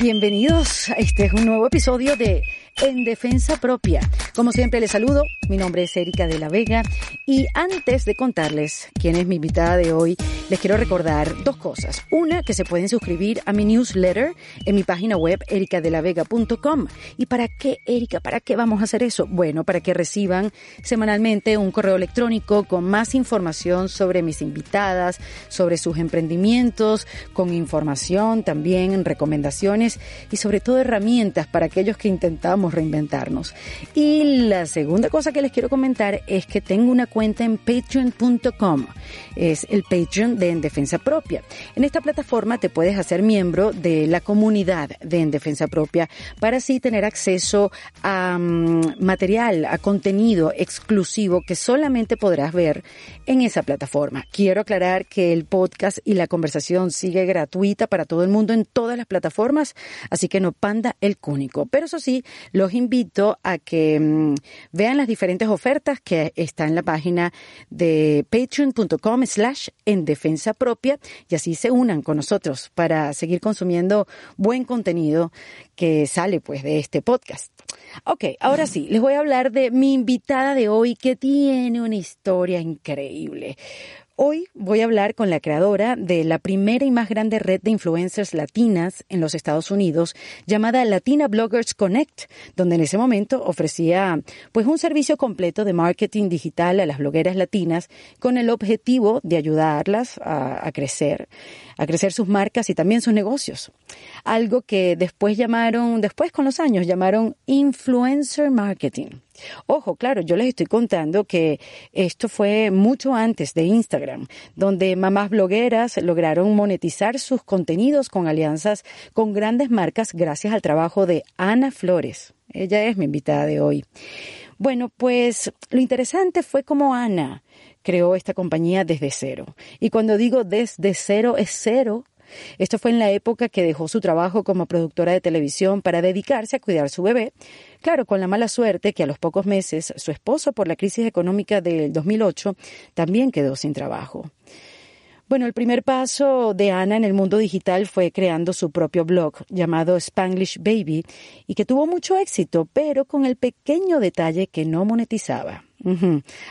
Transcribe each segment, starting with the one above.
Bienvenidos. Este es un nuevo episodio de En Defensa Propia. Como siempre les saludo. Mi nombre es Erika de la Vega y antes de contarles quién es mi invitada de hoy, les quiero recordar dos cosas. Una, que se pueden suscribir a mi newsletter en mi página web ericadelavega.com. ¿Y para qué, Erika? ¿Para qué vamos a hacer eso? Bueno, para que reciban semanalmente un correo electrónico con más información sobre mis invitadas, sobre sus emprendimientos, con información también, recomendaciones y sobre todo herramientas para aquellos que intentamos reinventarnos. Y la segunda cosa que les quiero comentar es que tengo una cuenta en patreon.com. Es el Patreon de En Defensa Propia. En esta plataforma te puedes hacer miembro de la comunidad de En Defensa Propia para así tener acceso a um, material, a contenido exclusivo que solamente podrás ver en esa plataforma. Quiero aclarar que el podcast y la conversación sigue gratuita para todo el mundo en todas las plataformas, así que no panda el cúnico. Pero eso sí, los invito a que um, vean las diferentes ofertas que están en la página de patreon.com slash en defensa propia y así se unan con nosotros para seguir consumiendo buen contenido que sale pues de este podcast. Ok, ahora sí, les voy a hablar de mi invitada de hoy que tiene una historia increíble. Hoy voy a hablar con la creadora de la primera y más grande red de influencers latinas en los Estados Unidos, llamada Latina Bloggers Connect, donde en ese momento ofrecía pues un servicio completo de marketing digital a las blogueras latinas con el objetivo de ayudarlas a, crecer, a crecer sus marcas y también sus negocios. Algo que después llamaron, después con los años llamaron influencer marketing. Ojo, claro, yo les estoy contando que esto fue mucho antes de Instagram, donde mamás blogueras lograron monetizar sus contenidos con alianzas con grandes marcas gracias al trabajo de Ana Flores. Ella es mi invitada de hoy. Bueno, pues lo interesante fue cómo Ana creó esta compañía desde cero. Y cuando digo desde cero, es cero esto fue en la época que dejó su trabajo como productora de televisión para dedicarse a cuidar su bebé, claro, con la mala suerte que a los pocos meses su esposo, por la crisis económica del 2008, también quedó sin trabajo. Bueno, el primer paso de Ana en el mundo digital fue creando su propio blog llamado Spanglish Baby y que tuvo mucho éxito, pero con el pequeño detalle que no monetizaba.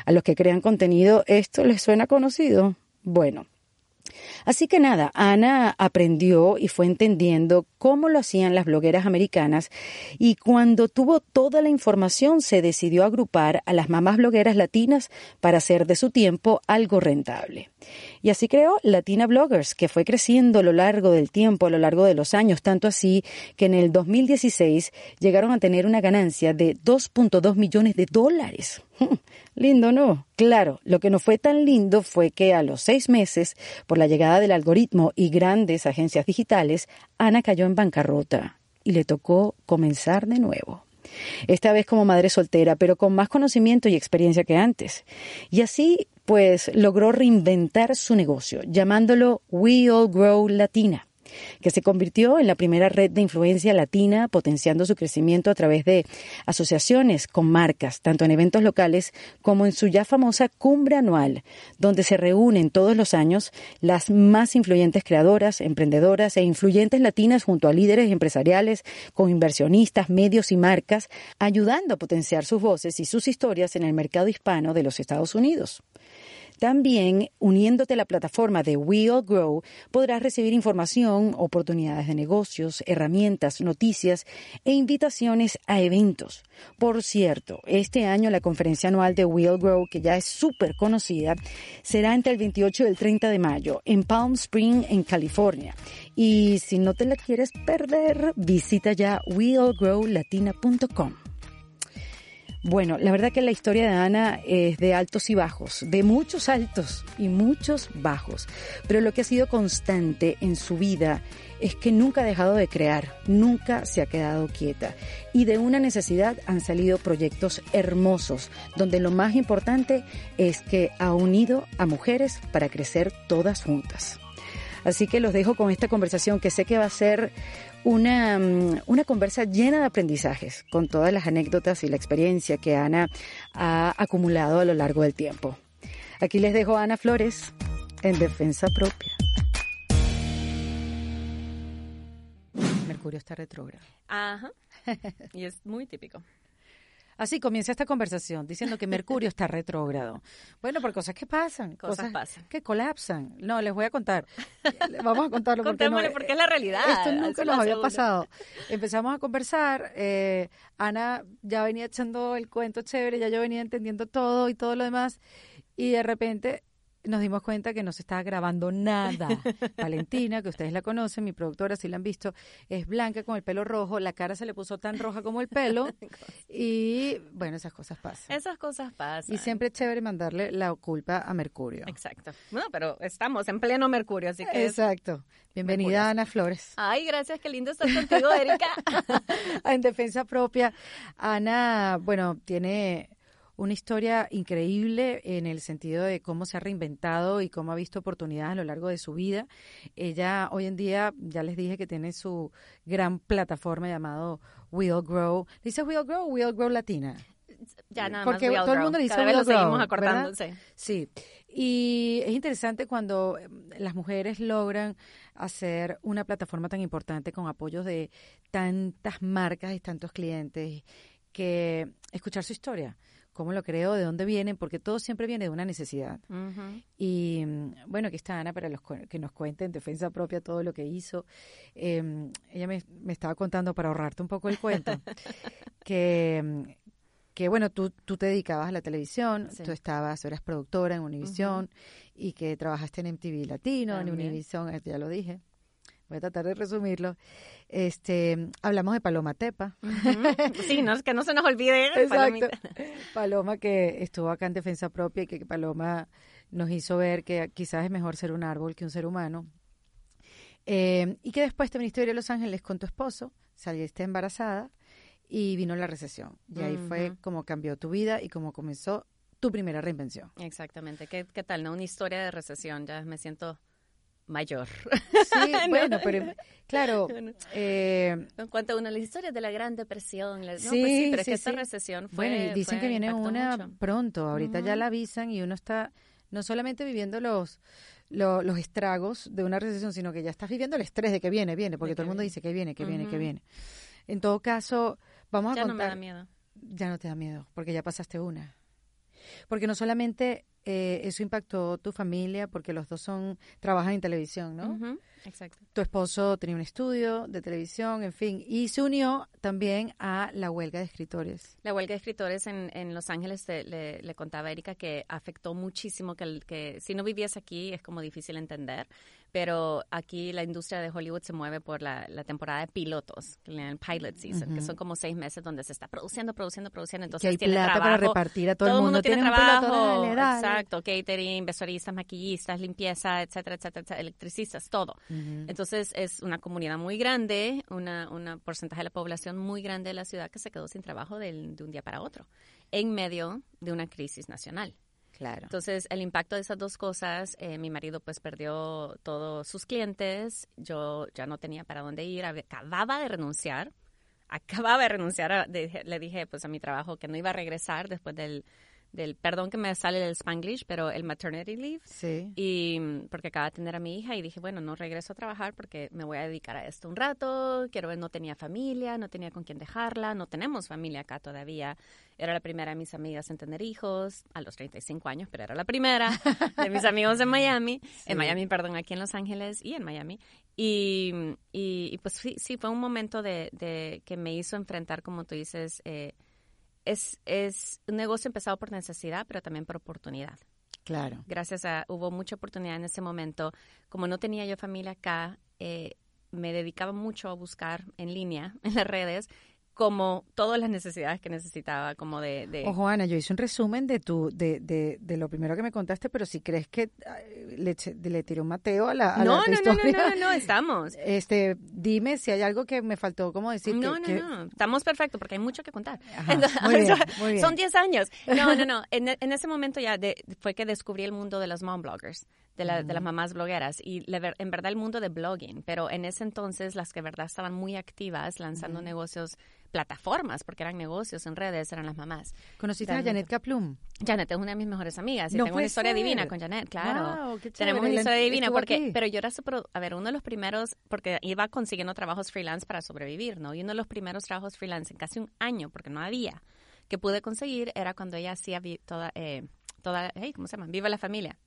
A los que crean contenido, ¿esto les suena conocido? Bueno, Así que nada, Ana aprendió y fue entendiendo cómo lo hacían las blogueras americanas y cuando tuvo toda la información se decidió agrupar a las mamás blogueras latinas para hacer de su tiempo algo rentable. Y así creó Latina Bloggers, que fue creciendo a lo largo del tiempo, a lo largo de los años, tanto así que en el 2016 llegaron a tener una ganancia de 2.2 millones de dólares. Lindo, ¿no? Claro, lo que no fue tan lindo fue que a los seis meses, por la llegada del algoritmo y grandes agencias digitales, Ana cayó en bancarrota y le tocó comenzar de nuevo. Esta vez como madre soltera, pero con más conocimiento y experiencia que antes. Y así, pues, logró reinventar su negocio, llamándolo We All Grow Latina que se convirtió en la primera red de influencia latina, potenciando su crecimiento a través de asociaciones con marcas, tanto en eventos locales como en su ya famosa cumbre anual, donde se reúnen todos los años las más influyentes creadoras, emprendedoras e influyentes latinas junto a líderes empresariales, con inversionistas, medios y marcas, ayudando a potenciar sus voces y sus historias en el mercado hispano de los Estados Unidos. También, uniéndote a la plataforma de We All Grow, podrás recibir información, oportunidades de negocios, herramientas, noticias e invitaciones a eventos. Por cierto, este año la conferencia anual de We All Grow, que ya es súper conocida, será entre el 28 y el 30 de mayo en Palm Spring, en California. Y si no te la quieres perder, visita ya weallgrowlatina.com. Bueno, la verdad que la historia de Ana es de altos y bajos, de muchos altos y muchos bajos, pero lo que ha sido constante en su vida es que nunca ha dejado de crear, nunca se ha quedado quieta y de una necesidad han salido proyectos hermosos, donde lo más importante es que ha unido a mujeres para crecer todas juntas. Así que los dejo con esta conversación que sé que va a ser una, mm, una conversa llena de aprendizajes, con todas las anécdotas y la experiencia que Ana ha acumulado a lo largo del tiempo. Aquí les dejo a Ana Flores en defensa propia. Mercurio está retrógrado. Ajá. Y es muy típico. Así comienza esta conversación diciendo que Mercurio está retrógrado. Bueno, por cosas que pasan, Cosas pasan. que colapsan. No, les voy a contar. Vamos a contarlo porque, no- Contémosle porque es la realidad. esto nunca nos había pasado. Empezamos a conversar. eh, Ana ya venía echando el cuento chévere, ya yo venía entendiendo todo y todo lo demás. Y de repente nos dimos cuenta que no se estaba grabando nada. Valentina, que ustedes la conocen, mi productora, si la han visto, es blanca con el pelo rojo, la cara se le puso tan roja como el pelo. y bueno, esas cosas pasan. Esas cosas pasan. Y siempre es chévere mandarle la culpa a Mercurio. Exacto. Bueno, pero estamos en pleno Mercurio, así que... Exacto. Bienvenida, Mercurio. Ana Flores. Ay, gracias, qué lindo estar contigo, Erika. en defensa propia. Ana, bueno, tiene una historia increíble en el sentido de cómo se ha reinventado y cómo ha visto oportunidades a lo largo de su vida. Ella hoy en día, ya les dije que tiene su gran plataforma llamado Will Grow. ¿Dice Will Grow o Will Grow Latina? Ya nada Porque más. todo el mundo le dice Cada vez lo seguimos Grow, acordando, ¿verdad? sí. Y es interesante cuando eh, las mujeres logran hacer una plataforma tan importante con apoyos de tantas marcas y tantos clientes, que escuchar su historia, cómo lo creo, de dónde vienen, porque todo siempre viene de una necesidad. Y mm, bueno, aquí está Ana para los que nos cuente en defensa propia todo lo que hizo. Eh, ella me, me estaba contando, para ahorrarte un poco el cuento, que, mm, que bueno, tú, tú te dedicabas a la televisión, Sí. tú estabas, eras productora en Univisión y que trabajaste en MTV Latino, en. Univisión, eh, ya lo dije. Voy a tratar de resumirlo. Este, hablamos de Paloma Tepa. Ujú. Sí, no, que no se nos olvide. Exacto. Paloma que estuvo acá en defensa propia y que Paloma nos hizo ver que quizás es mejor ser un árbol que un ser humano. Eh, y que después te viniste a Los Ángeles con tu esposo, saliste embarazada y vino la recesión. Y ahí fue Ujú. como cambió tu vida y como comenzó tu primera reinvención. Exactamente. ¿Qué, ¿Qué tal, no? Una historia de recesión. Ya me siento mayor. Sí, bueno, pero claro, Bueno. eh, En cuanto a una de las historias de la Gran Depresión. la- no, Sí, pues sí, pero es sí, que esta recesión fue. Bueno, y dicen fue- que viene una mucho. pronto. Ahorita ya la avisan y uno está no solamente viviendo los, lo- los estragos de una recesión, sino que ya estás viviendo el estrés de que viene, viene, porque De todo el mundo viene. dice que viene, que viene, que viene. En todo caso, vamos a Ya no me contar. da miedo. Ya no te da miedo, porque ya pasaste una. Porque no solamente eh, eso impactó tu familia, porque los dos son trabajan en televisión, ¿no? Exacto. Tu esposo tenía un estudio de televisión, en fin, y se unió también a la huelga de escritores. La huelga de escritores en, en Los Ángeles, te- le, le contaba a Erika que afectó muchísimo, que, el- que si no vivías aquí es como difícil entender, pero aquí la industria de Hollywood se mueve por la, la temporada de pilotos, que llaman pilot season, que son como seis meses donde se está produciendo, produciendo, produciendo, que entonces hay tiene plata trabajo. para repartir a todo, el mundo. tiene un piloto, trabajo, dale, dale. exacto, catering, vestuaristas, maquillistas, limpieza, etcétera, etcétera, etcétera, electricistas, todo. Entonces es una comunidad muy grande, una, una porcentaje de la población muy grande de la ciudad que se quedó sin trabajo del- de un día para otro, en medio de una crisis nacional. Claro. Entonces, el impacto de esas dos cosas, eh, mi marido pues perdió todos sus clientes, yo ya no tenía para dónde ir, acababa de renunciar, acababa de renunciar, a- de- le dije pues a mi trabajo que no iba a regresar después del, del perdón que me sale del Spanglish, pero el maternity leave. Sí. Y mm, porque acaba de tener a mi hija y dije, bueno, no regreso a trabajar porque me voy a dedicar a esto un rato. Quiero ver, no tenía familia, no tenía con quién dejarla, no tenemos familia acá todavía. Era la primera de mis amigas en tener hijos, a los 35 años, pero era la primera de mis amigos en Miami, en Miami, perdón, aquí en Los Ángeles y en Miami. Y, y, y pues sí, sí, fue un momento de, de que me hizo enfrentar, como tú dices, eh, es, es un negocio empezado por necesidad, pero también por oportunidad Claro. gracias a, hubo mucha oportunidad en ese momento. Como no tenía yo familia acá, eh, me dedicaba mucho a buscar en línea, en las redes, como todas las necesidades que necesitaba, como de... de Ojo, Ana, yo hice un resumen de tu, de, de, de lo primero que me contaste, pero si crees que le, le tiró un Mateo a la, a no, la no, no, no, no, no, no, estamos. este, dime si hay algo que me faltó como decir No, que, no, que- no, estamos perfectos porque hay mucho que contar. Ajá, Entonces, muy bien, muy bien. Son 10 años. No, no, no. En, en ese momento ya de- fue que descubrí el mundo de las mom bloggers, de, la, de las mamás blogueras y en verdad el mundo de blogging, pero en ese entonces las que verdad estaban muy activas lanzando negocios, plataformas, porque eran negocios en redes, eran las mamás. ¿Conociste a Janet Kaplum? Janet es una de mis mejores amigas y tengo una historia divina con Janet, claro. Tenemos una historia divina porque, pero yo era super, a ver, uno de los primeros, porque iba consiguiendo trabajos freelance para sobrevivir, ¿no? Y uno de los primeros trabajos freelance en casi un año, porque no había, que pude conseguir era cuando ella hacía toda, eh, toda, ¿cómo se llama? Viva la familia.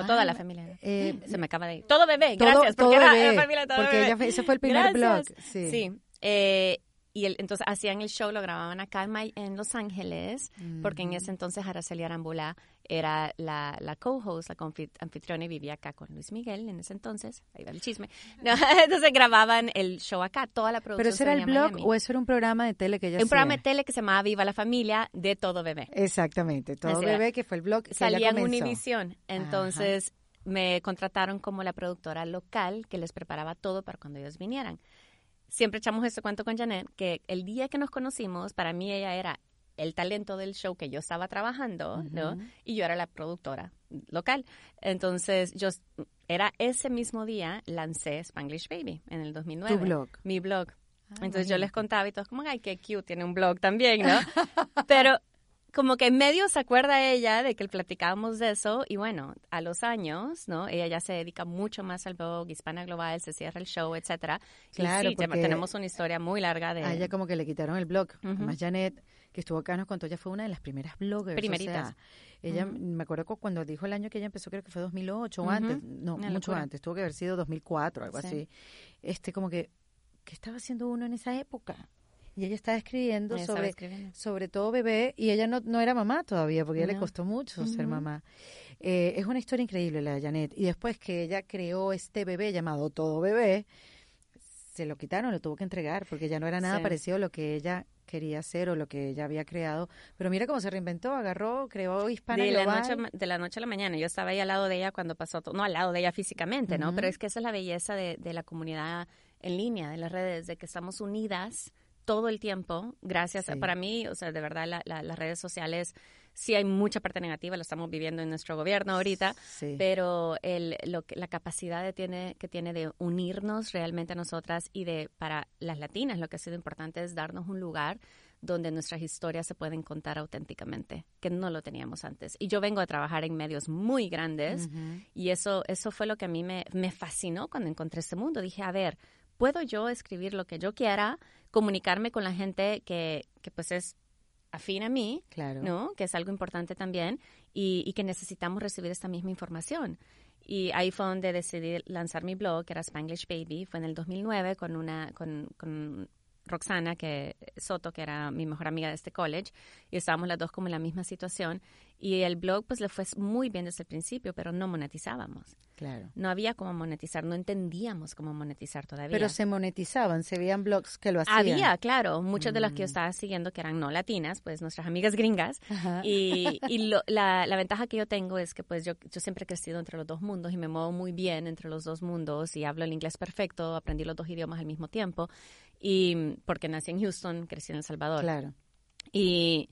O toda la ah, familia. Eh, se me acaba de ir. Todo bebé, gracias. Todo, porque bebé, la familia todo porque Ella ese fue el primer blog. Sí. sí. Eh, y el, entonces hacían el show, lo grababan acá en, en Los Ángeles, porque en ese entonces Araceli Arambula era la, la co-host, la anfitriona y vivía acá con Luis Miguel en ese entonces. Ahí va el chisme. entonces grababan el show acá, toda la producción. ¿Pero eso era el blog o eso era un programa de tele que ella Un programa de tele que se llamaba Viva la Familia de Todo Bebé. Exactamente, Todo Bebé, que fue el blog que Salía en Univision. Entonces me contrataron como la productora local que les preparaba todo para cuando ellos vinieran siempre echamos ese cuento con Janet, que el día que nos conocimos, para mí ella era el talento del show que yo estaba trabajando, ¿no? Y yo era la productora local. Entonces, yo era ese mismo día lancé Spanglish Baby en el 2009. Tu blog. Mi blog. Ah, Entonces yo les contaba y todos como, ay, qué cute, tiene un blog también, ¿no? Pero como que en medio se acuerda ella de que platicábamos de eso y bueno, a los años, ¿no? Ella ya se dedica mucho más al blog, Hispana Global, se cierra el show, etcétera. Claro, porque tenemos una historia muy larga de... A ella como que le quitaron el blog. Además, Janet, que estuvo acá, nos contó, ella fue una de las primeras bloggers. Primeritas. ella, me acuerdo cuando dijo el año que ella empezó, creo que fue 2008 o antes, no, mucho antes, tuvo que haber sido 2004, algo así. Este, como que, ¿qué estaba haciendo uno en esa época? Y ella estaba escribiendo sobre, sobre todo bebé y ella no, no era mamá todavía porque a ella le costó mucho ser mamá. Eh, es una historia increíble la de Janet y después que ella creó este bebé llamado Todo Bebé, se lo quitaron, lo tuvo que entregar porque ya no era nada parecido a lo que ella quería hacer o lo que ella había creado. Pero mira cómo se reinventó, agarró, creó Hispana de La noche, de la noche a la mañana. Yo estaba ahí al lado de ella cuando pasó todo, no al lado de ella físicamente, ¿no? Pero es que esa es la belleza de, de la comunidad en línea, de las redes, de que estamos unidas todo el tiempo, gracias para mí, o sea, de verdad las redes sociales sí hay mucha parte negativa, lo estamos viviendo en nuestro gobierno ahorita, pero el, lo que, la capacidad de tiene, que tiene de unirnos realmente a nosotras y de para las latinas lo que ha sido importante es darnos un lugar donde nuestras historias se pueden contar auténticamente, que no lo teníamos antes. Y yo vengo a trabajar en medios muy grandes y eso, eso fue lo que a mí me, me fascinó cuando encontré este mundo. Dije, a ver, puedo yo escribir lo que yo quiera, comunicarme con la gente que, que pues es afín a mí, claro. ¿no? Que es algo importante también y, y, que necesitamos recibir esta misma información. Y ahí fue donde decidí lanzar mi blog, que era Spanglish Baby, fue en el 2009 con una con, con Roxana que Soto, que era mi mejor amiga de este college, y estábamos las dos como en la misma situación. Y el blog pues le fue muy bien desde el principio, pero no monetizábamos. Claro. No había cómo monetizar, no entendíamos cómo monetizar todavía. Pero se monetizaban, se veían blogs que lo hacían. Había, claro, muchas de las que yo mm. estaba siguiendo que eran no latinas, pues nuestras amigas gringas. Y, y la, la, ventaja que yo tengo es que pues yo, yo siempre he crecido entre los dos mundos y me muevo muy bien entre los dos mundos y hablo el inglés perfecto, aprendí los dos idiomas al mismo tiempo y porque nací en Houston, crecí en El Salvador. Claro. Y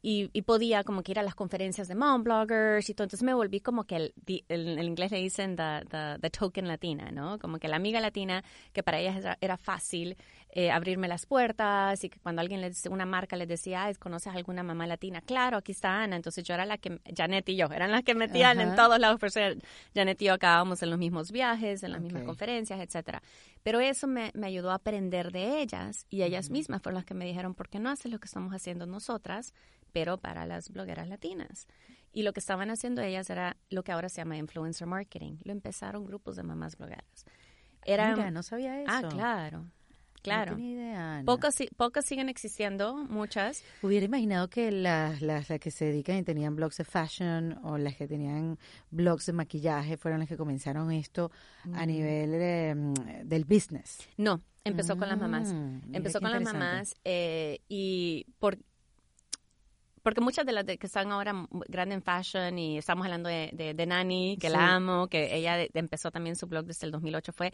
y, podía como que ir a las conferencias de mom bloggers y todo. Entonces me volví como que el, el, inglés le dicen the, the, token latina, ¿no? Como que la amiga latina que para ellas era, fácil eh, abrirme las puertas y que cuando alguien les una marca les decía, ¿conoces alguna mamá latina? Claro, aquí está Ana. Entonces yo era la que, Janet y yo, eran las que metían en todos lados. Por ser, Janet y yo acabábamos en los mismos viajes, en las mismas conferencias, etcétera. Pero eso me, me, ayudó a aprender de ellas y ellas mismas fueron las que me dijeron, ¿por qué no haces lo que estamos haciendo nosotras? pero para las blogueras latinas. Y lo que estaban haciendo ellas era lo que ahora se llama influencer marketing. Lo empezaron grupos de mamás blogueras. Era, Mira, no sabía ah, eso. Ah, claro. Claro. No idea, pocas, pocas siguen existiendo, muchas. Hubiera imaginado que las, las, que se dedican y tenían blogs de fashion o las que tenían blogs de maquillaje fueron las que comenzaron esto a mm. nivel mm, del business. No, empezó con las mamás. Mm, empezó con las mamás eh, y por, porque muchas de las que están ahora grandes en fashion y estamos hablando de, de, Nani, que la amo, que ella empezó también su blog desde el 2008, fue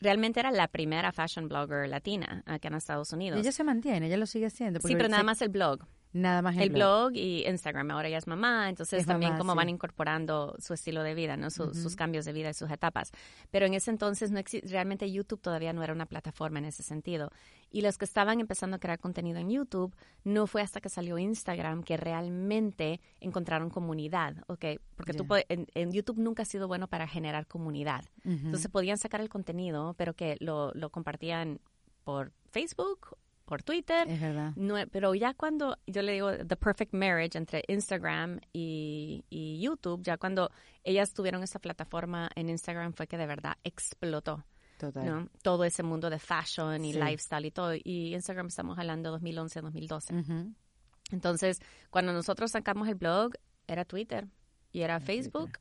realmente era la primera fashion blogger latina acá en Estados Unidos. ella se mantiene, ella lo sigue haciendo. Sí, pero nada más el blog. Nada más el blog. y Instagram. Ahora ya es mamá, entonces también como van incorporando su estilo de vida, ¿no? Sus cambios de vida y sus etapas. Pero en ese entonces no realmente YouTube todavía no era una plataforma en ese sentido. Y los que estaban empezando a crear contenido en YouTube, no fue hasta que salió Instagram que realmente encontraron comunidad, ¿ok? Porque tú en, YouTube nunca ha sido bueno para generar comunidad. Entonces podían sacar el contenido, pero que lo, lo compartían por Facebook por Twitter. Es verdad. No, pero ya cuando yo le digo The Perfect Marriage entre Instagram y, YouTube, ya cuando ellas tuvieron esa plataforma en Instagram fue que de verdad explotó. Total. Todo ese mundo de fashion y lifestyle y todo. Y Instagram estamos hablando 2011, 2012. Entonces, cuando nosotros sacamos el blog, era Twitter y era Facebook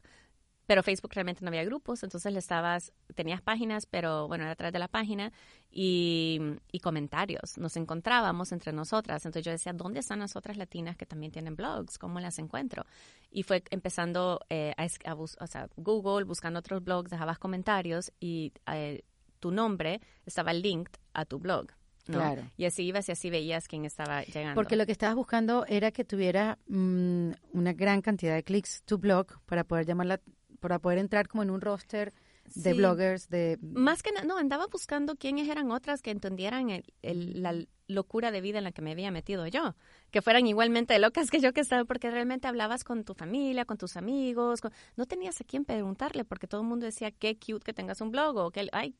pero Facebook realmente no había grupos, entonces le estabas, tenías páginas, pero bueno, era atrás de la página y, comentarios. Nos encontrábamos entre nosotras, entonces yo decía, ¿dónde están las otras latinas que también tienen blogs? ¿Cómo las encuentro? Y fue empezando eh, a, o sea, Google, buscando otros blogs, dejabas comentarios y eh, tu nombre estaba linked a tu blog. Claro. Y así ibas y así veías quién estaba llegando. Porque lo que estabas buscando era que tuviera mm, una gran cantidad de clics tu blog para poder llamar la para poder entrar como en un roster de bloggers de más que no andaba buscando quiénes eran otras que entendieran el, la locura de vida en la que me había metido yo que fueran igualmente locas que yo que estaba porque realmente hablabas con tu familia con tus amigos no tenías a quién preguntarle porque todo el mundo decía qué cute que tengas un blog o que ay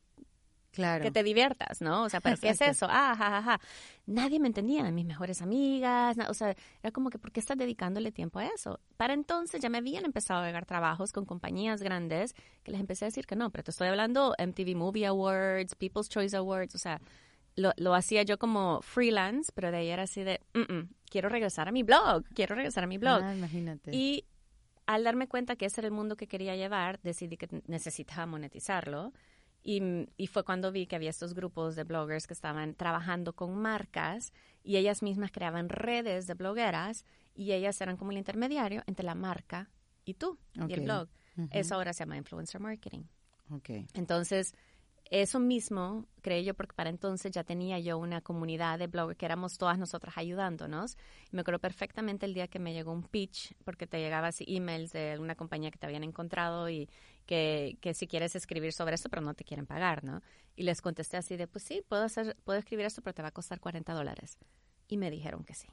Claro. Que te diviertas, ¿no? O sea, ¿pero qué es eso? Ah, ja, ja, Nadie me entendía, mis mejores amigas, o sea, era como que, ¿por qué estás dedicándole tiempo a eso? Para entonces ya me habían empezado a llegar trabajos con compañías grandes que les empecé a decir que no, pero te estoy hablando MTV Movie Awards, People's Choice Awards, o sea, lo, lo hacía yo como freelance, pero de ahí era así de, quiero regresar a mi blog, quiero regresar a mi blog. Ah, imagínate. Y al darme cuenta que ese era el mundo que quería llevar, decidí que necesitaba monetizarlo. Y, fue cuando vi que había estos grupos de bloggers que estaban trabajando con marcas y ellas mismas creaban redes de blogueras y ellas eran como el intermediario entre la marca y tú y el blog. Eso ahora se llama influencer marketing. Okay. Entonces, eso mismo creí yo porque para entonces ya tenía yo una comunidad de bloggers que éramos todas nosotras ayudándonos. me acuerdo perfectamente el día que me llegó un pitch porque te llegaba así emails de una compañía que te habían encontrado y que, que si quieres escribir sobre esto pero no te quieren pagar, ¿no? Y les contesté así de, pues sí, puedo, hacer, puedo escribir esto pero te va a costar 40 dólares. Y me dijeron que sí.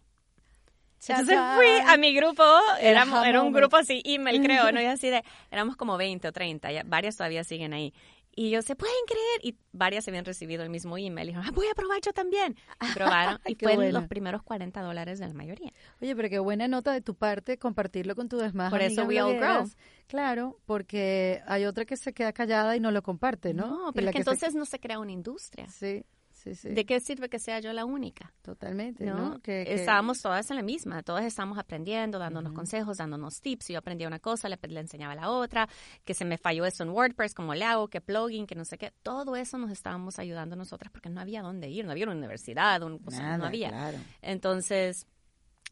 Entonces fui a mi grupo, éramos, era un grupo así, email creo, ¿no? Y así de, éramos como 20 o 30, ya, varias todavía siguen ahí. Y yo, ¿se pueden creer? Y varias habían recibido el mismo email. Y dijeron, ah, voy a probar yo también. Y probaron. y fue los primeros 40 dólares de la mayoría. Oye, pero qué buena nota de tu parte compartirlo con tu demás Por eso We All Grow. Claro, porque hay otra que se queda callada y no lo comparte, ¿no? No, pero es que, entonces no se crea una industria. Sí. ¿De qué sirve que sea yo la única? Totalmente, ¿no? Que, Estábamos todas en la misma, todas estábamos aprendiendo, dándonos consejos, dándonos tips. Yo aprendía una cosa, le, enseñaba la otra, que se me falló eso en WordPress, cómo le hago, qué plugin, que no sé qué. Todo eso nos estábamos ayudando nosotras porque no había dónde ir, no había una universidad, un, no había. Entonces,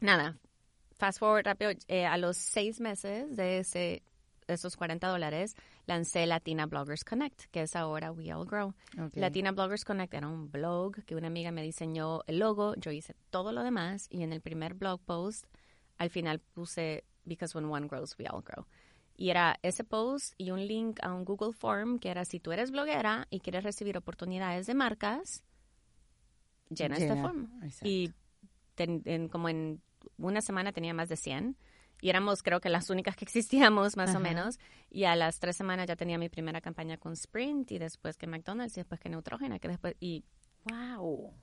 nada, fast forward rápido, eh, a los seis meses de ese esos 40 dólares, lancé Latina Bloggers Connect, que es ahora We All Grow. Latina Bloggers Connect era un blog que una amiga me diseñó el logo, yo hice todo lo demás y en el primer blog post al final puse Because when one grows, we all grow. Y era ese post y un link a un Google Form que era si tú eres bloguera y quieres recibir oportunidades de marcas, llena, este form. Y como en una semana tenía más de 100 y éramos creo que las únicas que existíamos más o menos. Y a las tres semanas ya tenía mi primera campaña con Sprint y después que McDonald's y después que Neutrogena que después y wow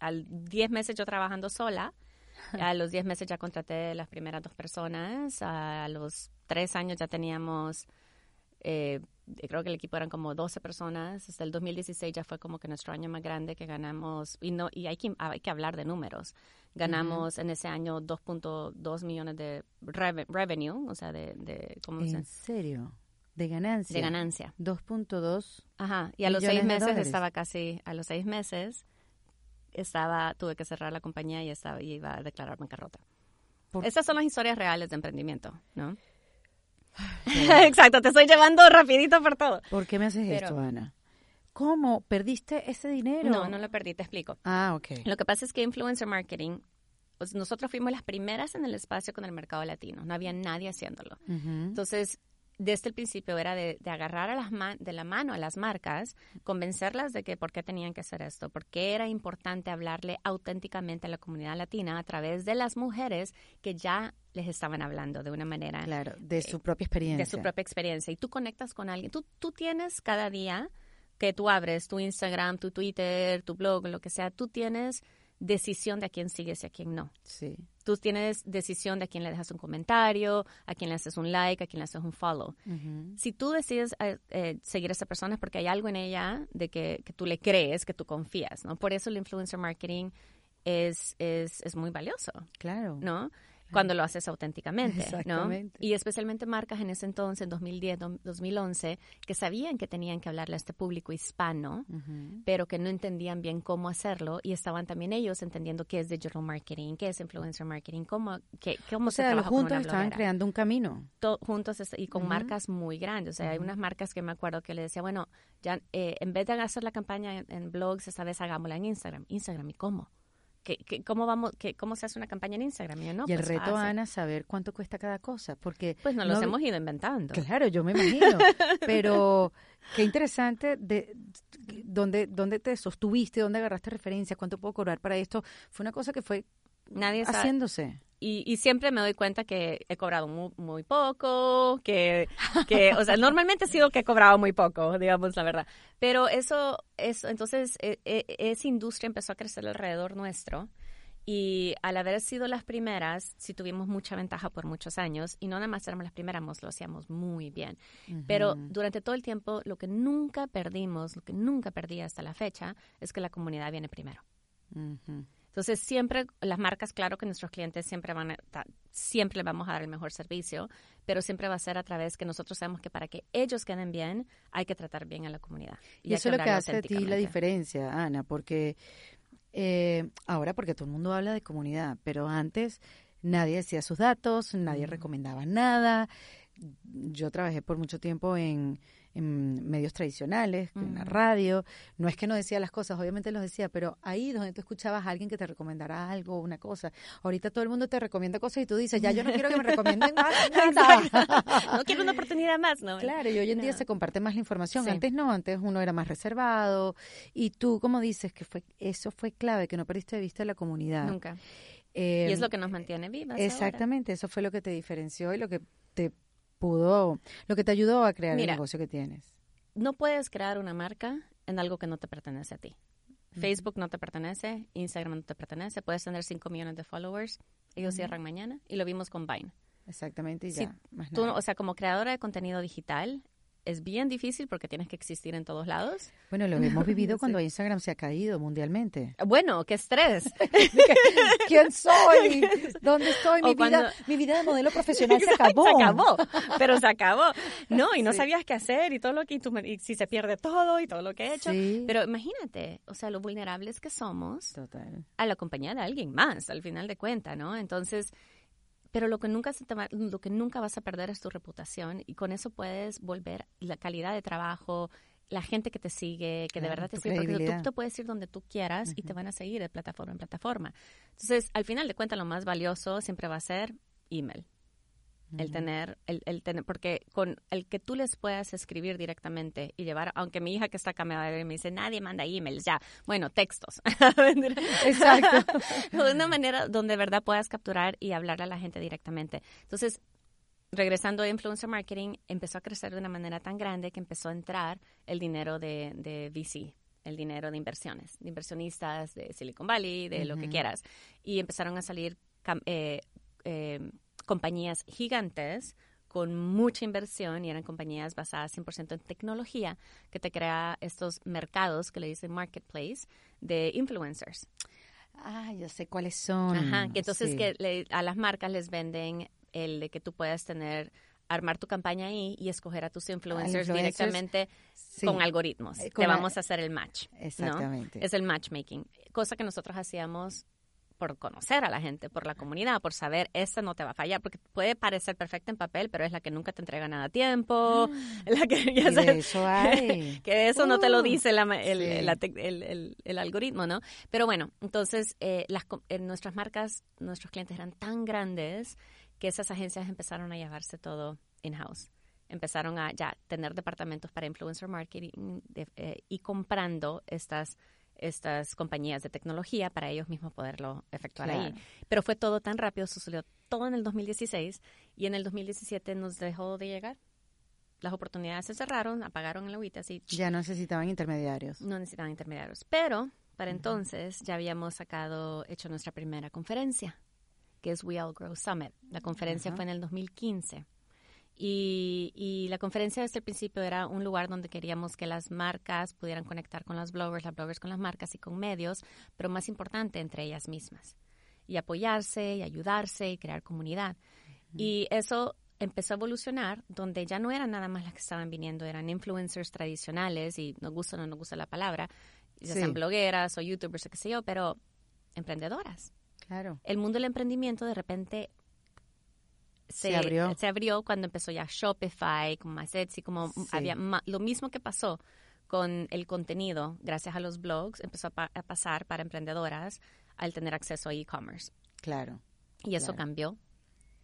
al diez meses yo trabajando sola a los diez meses ya contraté las primeras dos personas a los tres años ya teníamos eh, creo que el equipo eran como 12 personas. Hasta el 2016 ya fue como que nuestro año más grande que ganamos, y no y hay que, hay que hablar de números. Ganamos en ese año 2.2 millones de revenue, o sea, de... de ¿cómo ¿En serio? De ganancia. De ganancia. 2.2. Ajá, y a los seis meses estaba casi, a los seis meses estaba, tuve que cerrar la compañía y, estaba, y iba a declarar bancarrota. Esas son las historias reales de emprendimiento, ¿no? Exacto, te estoy llevando rapidito por todo. ¿Por qué me haces esto, Ana? ¿Cómo? ¿Perdiste ese dinero? No, no lo perdí, te explico. Ah, ok. Lo que pasa es que influencer marketing pues, nosotros fuimos las primeras en el espacio con el mercado latino, no había nadie haciéndolo. Entonces, desde el principio era de, agarrar a las de la mano a las marcas, convencerlas de que por qué tenían que hacer esto, porque era importante hablarle auténticamente a la comunidad latina a través de las mujeres que ya les estaban hablando de una manera... Claro, de su propia experiencia. De su propia experiencia. Y tú conectas con alguien. Tú, tú tienes cada día que tú abres tu Instagram, tu Twitter, tu blog, lo que sea, tú tienes decisión de a quién sigues y a quién no. Sí. Tú tienes decisión de a quién le dejas un comentario, a quién le haces un like, a quién le haces un follow. Si tú decides eh, eh, seguir a esa persona es porque hay algo en ella de que, que, tú le crees, que tú confías, ¿no? Por eso el influencer marketing es, es, es muy valioso. Claro. ¿No? Cuando lo haces auténticamente, ¿no? Y especialmente marcas en ese entonces, en 2010, 2011, que sabían que tenían que hablarle a este público hispano, pero que no entendían bien cómo hacerlo y estaban también ellos entendiendo qué es digital marketing, qué es influencer marketing, cómo, qué, cómo o sea, se juntos estaban creando un camino. juntos y con marcas muy grandes. O sea, hay unas marcas que me acuerdo que le decía, bueno, ya eh, en vez de hacer la campaña en blogs, esta vez hagámosla en Instagram. Instagram, ¿y cómo? Cómo, vamos, que, ¿Cómo se hace una campaña en Instagram? No, y el pues reto, Ana, saber cuánto cuesta cada cosa, porque... Pues nos los hemos ido inventando. Claro, yo me imagino, pero qué interesante de dónde, dónde te sostuviste, dónde agarraste referencia, cuánto puedo cobrar para esto. Fue una cosa que fue Nadie haciéndose. Y, siempre me doy cuenta que he cobrado muy, muy poco, que, que, o sea, normalmente ha sido que he cobrado muy poco, digamos la verdad. Pero eso, eso entonces, e, e, esa industria empezó a crecer alrededor nuestro. Y al haber sido las primeras, sí tuvimos mucha ventaja por muchos años. Y no nada más éramos las primeras, lo hacíamos muy bien. Pero durante todo el tiempo, lo que nunca perdimos, lo que nunca perdí hasta la fecha, es que la comunidad viene primero. Entonces, siempre las marcas, claro que nuestros clientes siempre van a, siempre les vamos a dar el mejor servicio, pero siempre va a ser a través que nosotros sabemos que para que ellos queden bien, hay que tratar bien a la comunidad. Y, eso es lo que hace a ti la diferencia, Ana, porque eh, ahora, porque todo el mundo habla de comunidad, pero antes nadie decía sus datos, nadie recomendaba nada. Yo trabajé por mucho tiempo en en medios tradicionales, en la radio. No es que no decía las cosas, obviamente los decía, pero ahí donde tú escuchabas a alguien que te recomendara algo, una cosa. Ahorita todo el mundo te recomienda cosas y tú dices, ya yo no quiero que me recomienden más nada. no quiero una oportunidad más, ¿no? Claro, y hoy en día se comparte más la información. Antes no, antes uno era más reservado. Y tú, como dices, que fue eso fue clave, que no perdiste de vista la comunidad. Nunca. y es em, lo que nos mantiene vivas. Exactamente, eso fue lo que te diferenció y lo que te pudo, lo que te ayudó a crear el negocio que tienes. No puedes crear una marca en algo que no te pertenece a ti. Facebook no te pertenece, Instagram no te pertenece, puedes tener 5 millones de followers, ellos cierran mañana y lo vimos con Vine. Exactamente, y ya. o sea, como creadora de contenido digital, es bien difícil porque tienes que existir en todos lados. Bueno, lo hemos vivido cuando Instagram se ha caído mundialmente. Bueno, qué estrés. ¿Quién soy? ¿Dónde estoy? Mi, vida, mi vida de modelo profesional se acabó. Se acabó, pero se acabó. No, y no sabías qué hacer y todo lo que, y, si se pierde todo y todo lo que he hecho. Pero imagínate, o sea, lo vulnerables que somos a la compañía de alguien más, al final de cuentas, ¿no? Entonces, pero lo que nunca se lo que nunca vas a perder es tu reputación y con eso puedes volver la calidad de trabajo, la gente que te sigue, que de verdad te sigue, porque tú te puedes ir donde tú quieras y te van a seguir de plataforma en plataforma. Entonces, al final de cuentas, lo más valioso siempre va a ser email. El tener, el, el, tener, porque con el que tú les puedas escribir directamente y llevar, aunque mi hija que está acá me, va a ver y me dice, nadie manda emails, ya, bueno, textos. Exacto. de una manera donde de verdad puedas capturar y hablar a la gente directamente. Entonces, regresando a influencer marketing, empezó a crecer de una manera tan grande que empezó a entrar el dinero de, de VC, el dinero de inversiones, de inversionistas de Silicon Valley, de lo que quieras. Y empezaron a salir eh, eh, compañías gigantes con mucha inversión y eran compañías basadas 100% en tecnología que te crea estos mercados que le dicen marketplace de influencers. Ah, ya sé cuáles son. Ajá, que entonces que a las marcas les venden el de que tú puedas tener armar tu campaña ahí y escoger a tus influencers, directamente con algoritmos. Eh, te vamos a hacer el match. Exactamente. Es el matchmaking. Cosa que nosotros hacíamos por conocer a la gente, por la comunidad, por saber, esta no te va a fallar, porque puede parecer perfecta en papel, pero es la que nunca te entrega nada a tiempo, Ah. la que, ya sabes, eso hay. que eso no te lo Uh, dice la el, sí. el- algoritmo, ¿no? Pero bueno, entonces eh, las, co- eh, nuestras marcas, nuestros clientes eran tan grandes que esas agencias empezaron a llevarse todo in-house. Empezaron a ya tener departamentos para influencer marketing de- eh, y comprando estas estas compañías de tecnología para ellos mismos poderlo efectuar ahí. Pero fue todo tan rápido, sucedió todo en el 2016 y en el 2017 nos dejó de llegar. Las oportunidades se cerraron, apagaron el agüita, así Ya no necesitaban intermediarios. no necesitaban intermediarios. Pero para entonces ya habíamos sacado, hecho nuestra primera conferencia, que es We All Grow Summit. La conferencia fue en el 2015. Y, y la conferencia desde el principio era un lugar donde queríamos que las marcas pudieran conectar con los bloggers, las bloggers con las marcas y con medios, pero más importante, entre ellas mismas. Y apoyarse y ayudarse y crear comunidad. Y eso empezó a evolucionar, donde ya no eran nada más las que estaban viniendo, eran influencers tradicionales, y nos gusta o no nos gusta la palabra, ya Sí. sean blogueras o youtubers o qué sé yo, pero emprendedoras. Claro. El mundo del emprendimiento de repente Se abrió. se abrió cuando empezó ya Shopify, como más Etsy, como Sí. había ma- lo mismo que pasó con el contenido, gracias a los blogs, empezó a, pa- a pasar para emprendedoras al tener acceso a e-commerce. Claro. Y eso Claro. cambió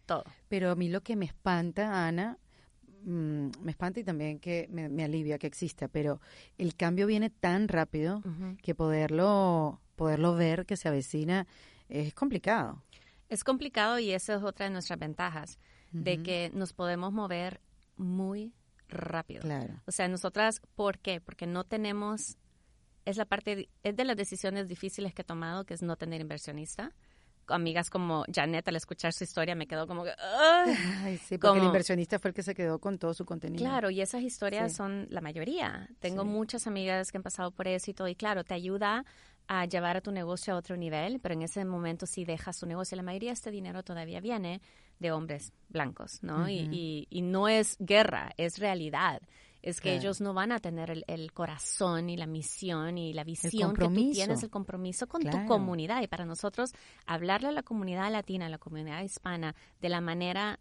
todo. Pero a mí lo que me espanta, Ana, mm, me espanta y también que me, me alivia que exista, pero el cambio viene tan rápido que poderlo, poderlo ver que se avecina es complicado. Es complicado y esa es otra de nuestras ventajas, de Ujú. que nos podemos mover muy rápido. Claro. O sea, nosotras, ¿por qué? Porque no tenemos, es la parte, es de las decisiones difíciles que he tomado, que es no tener inversionista. Amigas como Janet, al escuchar su historia, me quedó como que, ¡ay! Sí, porque el Como- inversionista fue el que se quedó con todo su contenido. Claro, y esas historias Sí. son la mayoría. Tengo Sí. muchas amigas que han pasado por eso y todo, y claro, te ayuda a llevar a tu negocio a otro nivel, pero en ese momento sí dejas tu negocio. La mayoría de este dinero todavía viene de hombres blancos, ¿no? Y- y, y no es guerra, es realidad. Es que Claro. ellos no van a tener el, el corazón y la misión y la visión que tú tienes, el compromiso con tu comunidad. Y para nosotros, hablarle a la comunidad latina, a la comunidad hispana, de la manera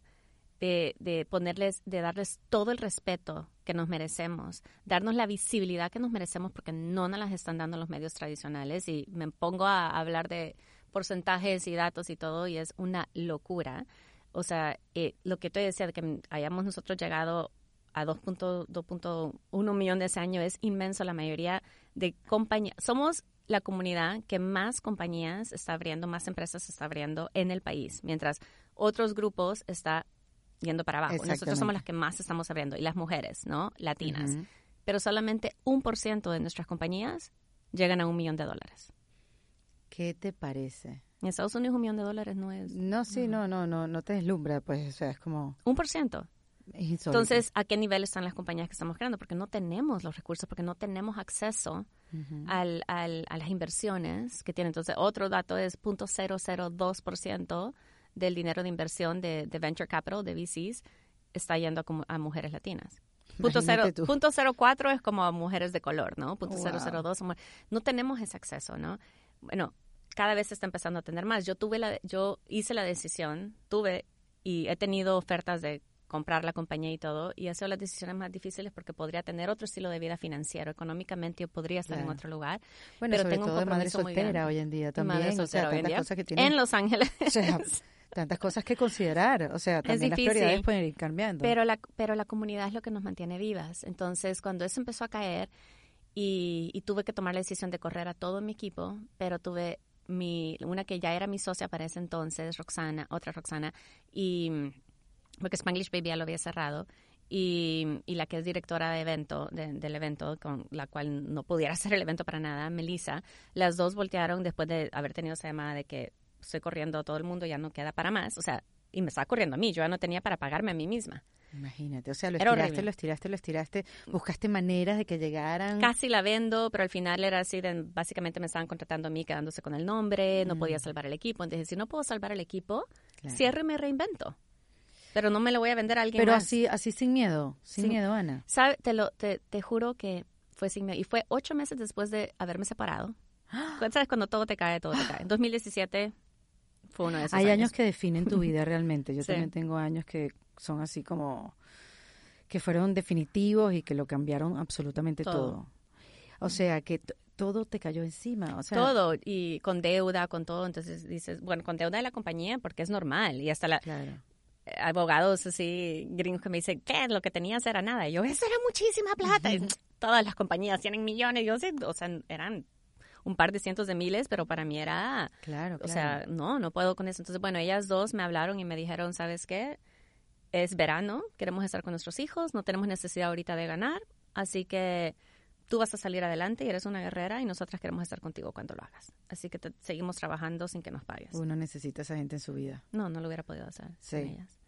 de, de ponerles, de darles todo el respeto que nos merecemos, darnos la visibilidad que nos merecemos porque no nos las están dando los medios tradicionales y me pongo a hablar de porcentajes y datos y todo y es una locura. O sea, eh, lo que te decía de que hayamos nosotros llegado a 2.1 millones de años es inmenso. La mayoría de compañías, somos la comunidad que más compañías está abriendo, más empresas está abriendo en el país, mientras otros grupos está yendo para abajo. Nosotros somos las que más estamos abriendo y las mujeres, ¿no? Latinas. Pero solamente un por ciento de nuestras compañías llegan a un millón de dólares. ¿Qué te parece? En Estados Unidos un millón de dólares no es No, sí, no, no, no, no te deslumbra, pues, o sea, es como... un por ciento. Entonces, ¿a qué nivel están las compañías que estamos creando? Porque no tenemos los recursos, porque no tenemos acceso al, al- a las inversiones que tienen. Entonces, otro dato es 0.002% del dinero de inversión de, de venture capital, de VCs, está yendo a, mujeres latinas. Punto, cero, punto cero cuatro es como a mujeres de color, ¿no? Punto Wow. cero cero dos, como- no tenemos ese acceso, ¿no? Bueno, cada vez se está empezando a tener más. Yo tuve la, yo hice la decisión, tuve y he tenido ofertas de comprar la compañía y todo, y ha sido las decisiones más difíciles porque podría tener otro estilo de vida financiero, económicamente yo podría estar en otro lugar, Bueno, pero sobre tengo un todo de madre compromiso muy soltera hoy en día también, madre o sea, soltera hoy en día, cosas que tienen, en Los Ángeles. o sea, tantas cosas que considerar, o sea, también las prioridades pueden ir cambiando. Pero la, pero la comunidad es lo que nos mantiene vivas. Entonces, cuando eso empezó a caer y, y tuve que tomar la decisión de correr a todo mi equipo, pero tuve mi, una que ya era mi socia para ese entonces, Roxana, otra Roxana, y porque Spanglish Baby ya lo había cerrado, y, y la que es directora de evento, de- del evento, con la cual no pudiera hacer el evento para nada, Melissa, las dos voltearon después de haber tenido esa llamada de que estoy corriendo a todo el mundo, ya no queda para más, o sea, y me estaba corriendo a mí, yo ya no tenía para pagarme a mí misma. Imagínate, o sea, lo Era estiraste, horrible. lo estiraste, lo estiraste, buscaste maneras de que llegaran. Casi la vendo, pero al final era así, de, básicamente me estaban contratando a mí quedándose con el nombre, no podía salvar el equipo. Entonces, si no puedo salvar el equipo, Mm. Claro. cierro y me reinvento. Pero no me lo voy a vender a alguien Pero más. así, así sin miedo, sin Sin- miedo, Ana. ¿Sabe? Te, lo, te, te juro que fue sin miedo. Y fue ocho meses después de haberme separado. ¿Sabes? Cuando todo te cae, todo te cae. En 2017 fue uno de esos Hay años. años que definen tu vida realmente. Yo Sí. también tengo años que son así como que fueron definitivos y que lo cambiaron absolutamente todo. Todo. O sea, que todo te cayó encima. O sea, todo y con deuda, con todo. Entonces dices, bueno, con deuda de la compañía porque es normal y hasta la, Claro. eh, abogados así gringos que me dicen, ¿qué? Lo que tenías era nada. Y yo, eso era muchísima plata. Y todas las compañías tienen millones. Yo sé, o sea, eran un par de cientos de miles, pero para mí era, Claro, o claro. sea, no, no puedo con eso. Entonces, bueno, ellas dos me hablaron y me dijeron, ¿sabes qué? Es verano, queremos estar con nuestros hijos, no tenemos necesidad ahorita de ganar, así que tú vas a salir adelante y eres una guerrera y nosotras queremos estar contigo cuando lo hagas. Así que te- seguimos trabajando sin que nos pagues. Uno necesita a esa gente en su vida. No, no lo hubiera podido hacer Sí. sin ellas.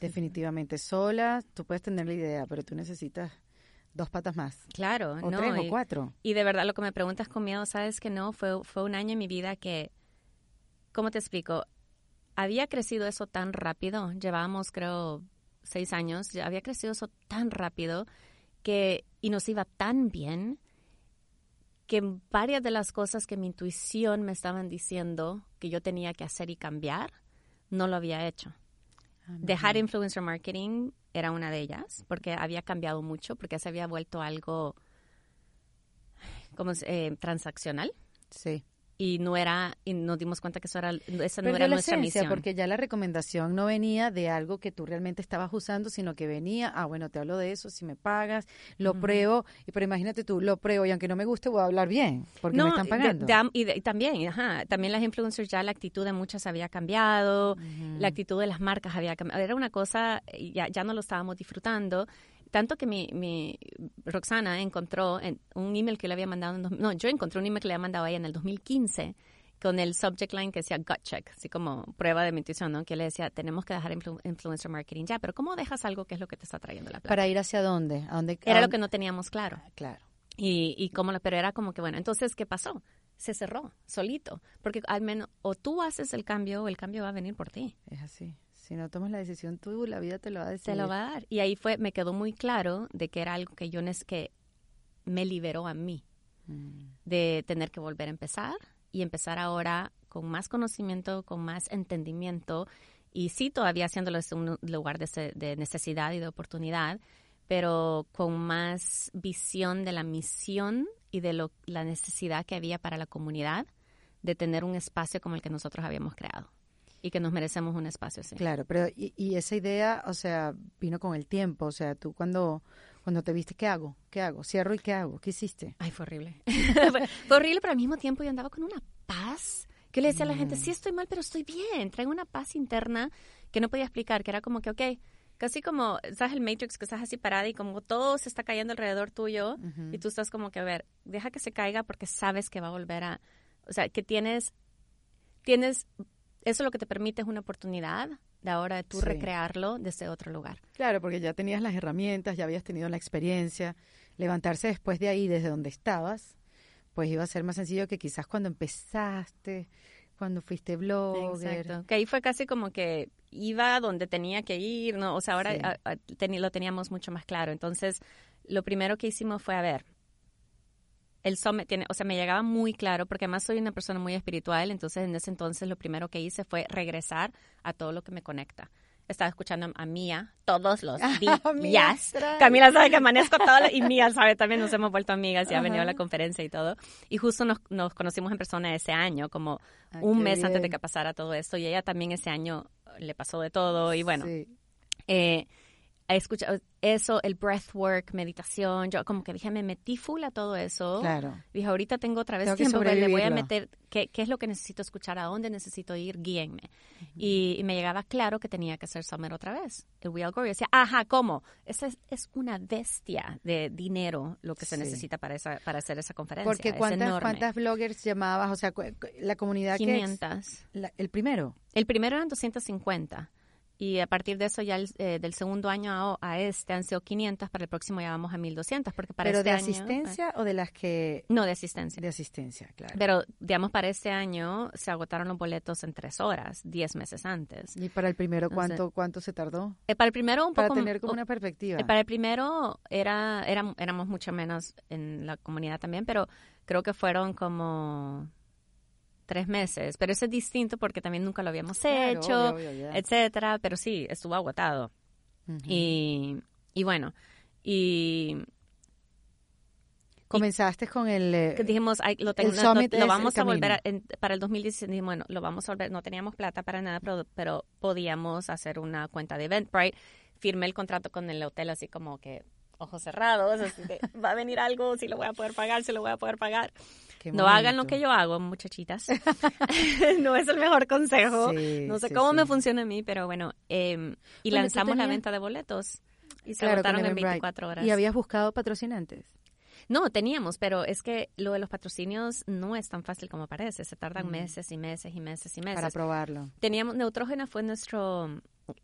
Definitivamente. Sola, tú puedes tener la idea, pero tú necesitas dos patas más. Claro, O no, tres y- o cuatro. Y de verdad lo que me preguntas con miedo, sabes que no, fue, fue un año en mi vida que, ¿cómo te explico? Había crecido eso tan rápido, llevábamos creo seis años, ya había crecido eso tan rápido que, y nos iba tan bien, que varias de las cosas que mi intuición me estaban diciendo que yo tenía que hacer y cambiar, no lo había hecho. Dejar influencer marketing era una de ellas, porque había cambiado mucho, porque se había vuelto algo como eh, transaccional Sí. Y no era y nos dimos cuenta que eso era esa no era la nuestra esencia misión. porque ya la recomendación no venía de algo que tú realmente estabas usando, sino que venía, ah, bueno, te hablo de eso, si me pagas, lo pruebo, y pero imagínate tú, lo pruebo y aunque no me guste voy a hablar bien, porque me están pagando. de y, de- y también, ajá, también las influencers ya la actitud de muchas había cambiado, la actitud de las marcas había cambiado. Era una cosa, ya, ya no lo estábamos disfrutando. Tanto que mi, mi Roxana encontró en un email que le había mandado, en dos- no, yo encontré un email que le había mandado a ella en el 2015 con el subject line que decía gut check, así como prueba de mi intuición, ¿no? Que le decía, tenemos que dejar influ- influencer marketing ya, pero ¿cómo dejas algo que es lo que te está trayendo la plata? ¿Para ir hacia dónde? ¿A dónde Era lo que no teníamos claro. Ah, Claro. Y, y cómo lo, pero era como que, bueno, entonces, ¿qué pasó? Se cerró, solito. Porque al menos, o tú haces el cambio o el cambio va a venir por ti. Es así. Si no tomas la decisión tú, la vida te lo va a decir. Se lo va a dar. Y ahí fue, me quedó muy claro de que era algo que yo, nes- que me liberó a mí. Mm. de tener que volver a empezar y empezar ahora con más conocimiento, con más entendimiento y sí todavía haciéndolo desde un lugar de, de necesidad y de oportunidad, pero con más visión de la misión y de lo, la necesidad que había para la comunidad de tener un espacio como el que nosotros habíamos creado y que nos merecemos un espacio así. Claro, pero y, y esa idea, o sea, vino con el tiempo. O sea, tú cuando, cuando te viste, ¿qué hago? ¿Qué hago? ¿Cierro y qué hago? ¿Qué hiciste? Ay, fue horrible. fue, fue horrible, pero al mismo tiempo yo andaba con una paz que le decía a la gente, sí estoy mal, pero estoy bien. Traigo una paz interna que no podía explicar, que era como que, ok, casi como, ¿sabes el Matrix? Que estás así parada y como todo se está cayendo alrededor tuyo y tú estás como que, a ver, deja que se caiga porque sabes que va a volver a, o sea, que tienes, tienes, eso lo que te permite es una oportunidad de ahora de tú Sí. recrearlo desde otro lugar. Claro, porque ya tenías las herramientas, ya habías tenido la experiencia. Levantarse después de ahí, desde donde estabas, pues iba a ser más sencillo que quizás cuando empezaste, cuando fuiste blogger. Exacto. Que ahí fue casi como que iba donde tenía que ir, ¿no? O sea, ahora Sí. a- a- teni- lo teníamos mucho más claro. Entonces, lo primero que hicimos fue, a ver, el summit tiene, o sea, me llegaba muy claro, porque además soy una persona muy espiritual, entonces en ese entonces lo primero que hice fue regresar a todo lo que me conecta. Estaba escuchando a Mía todos los días. Camila sabe que amanezco todo lo- y Mía sabe también, nos hemos vuelto amigas y ha venido a la conferencia y todo. Y justo nos, nos conocimos en persona ese año, como Ah, un mes antes de que pasara todo esto y ella también ese año le pasó de todo y bueno, Sí. eh, escuchado eso, el breathwork, meditación, yo como que dije, me metí full a todo eso. Claro. Dije, ahorita tengo otra vez Tengo que tiempo, pero le voy a meter qué, qué es lo que necesito escuchar, a dónde necesito ir, guíenme. y, y me llegaba claro que tenía que hacer Summer otra vez. El Real Glory. Decía, ajá, ¿cómo? Esa es, es una bestia de dinero lo que se Sí. necesita para, esa, para hacer esa conferencia. Porque ¿cuántas. ¿cuántas bloggers llamabas? O sea, la comunidad que... 500. la- el primero. El primero eran 250 y a partir de eso ya el- eh, del segundo año a, a este han sido 500, para el próximo ya vamos a 1200 porque para ¿Pero este de año- asistencia o de las que...? no, de asistencia. De asistencia, claro. Pero digamos para este año se agotaron los boletos en tres horas, 10 meses antes. ¿Y para el primero cuánto, cuánto se tardó? Eh, para el primero un Para poco tener como una perspectiva. eh, para el primero era, era éramos mucho menos en la comunidad también, pero creo que fueron como tres meses, pero eso es distinto porque también nunca lo habíamos Claro, hecho, obvio, obvio, ya. etcétera, pero sí, estuvo agotado. Y, y bueno, y Comenzaste con el... eh, que dijimos, ay, lo, el tengo- no- summit no- es lo el vamos a volver a- camino. en- para el 2016, dijimos, bueno, lo vamos a volver, no teníamos plata para nada, pero, pero podíamos hacer una cuenta de Eventbrite. Firmé el contrato con el hotel así como que ojos cerrados, así de, va a venir algo, si lo voy a poder pagar, si lo voy a poder pagar. qué No hagan lo que yo hago, muchachitas. no es el mejor consejo. Sí, no sé sí, cómo sí. me funciona a mí, pero bueno. eh, y Bueno, lanzamos la venta de boletos y se Claro, agotaron en Eventbrite. 24 horas. ¿Y habías buscado patrocinantes? No, teníamos, pero es que lo de los patrocinios no es tan fácil como parece. Se tardan Mm. meses y meses y meses y meses. Para probarlo. Teníamos, Neutrógena fue nuestro,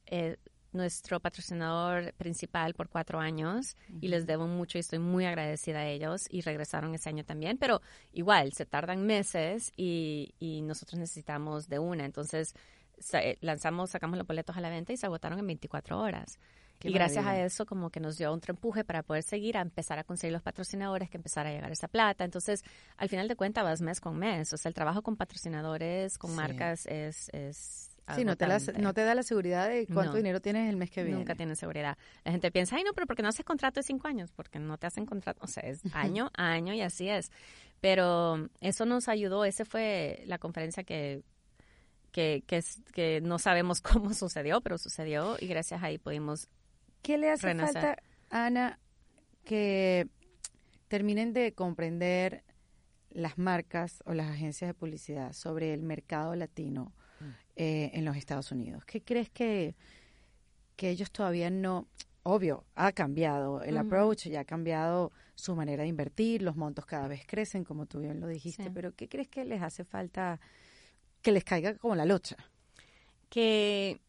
eh, nuestro patrocinador principal por cuatro años y les debo mucho y estoy muy agradecida a ellos y regresaron ese año también, pero igual, se tardan meses y, y nosotros necesitamos de una. Entonces, eh, lanzamos, sacamos los boletos a la venta y se agotaron en 24 horas. Qué y gracias a eso como que nos dio otro empuje para poder seguir a empezar a conseguir los patrocinadores, que empezara a llegar esa plata. Entonces, al final de cuentas vas mes con mes. O sea, el trabajo con patrocinadores, con Sí. marcas es... es Sí, no te, la- agotante. no te da la seguridad de cuánto No. dinero tienes el mes que viene. Nunca tienen seguridad. La gente piensa, ay, no, pero porque no haces contrato de cinco años? Porque no te hacen contrato. O sea, es año a año y así es. Pero eso nos ayudó. Esa fue la conferencia que, que, que no sabemos cómo sucedió, pero sucedió y gracias a ahí pudimos. ¿Qué le hace renacer. falta, Ana, que terminen de comprender las marcas o las agencias de publicidad sobre el mercado latino eh, en los Estados Unidos? ¿Qué crees que, que ellos todavía no... Obvio, ha cambiado el approach, ya ha cambiado su manera de invertir, los montos cada vez crecen, como tú bien lo dijiste, Sí. pero ¿qué crees que les hace falta que les caiga como la locha? Que,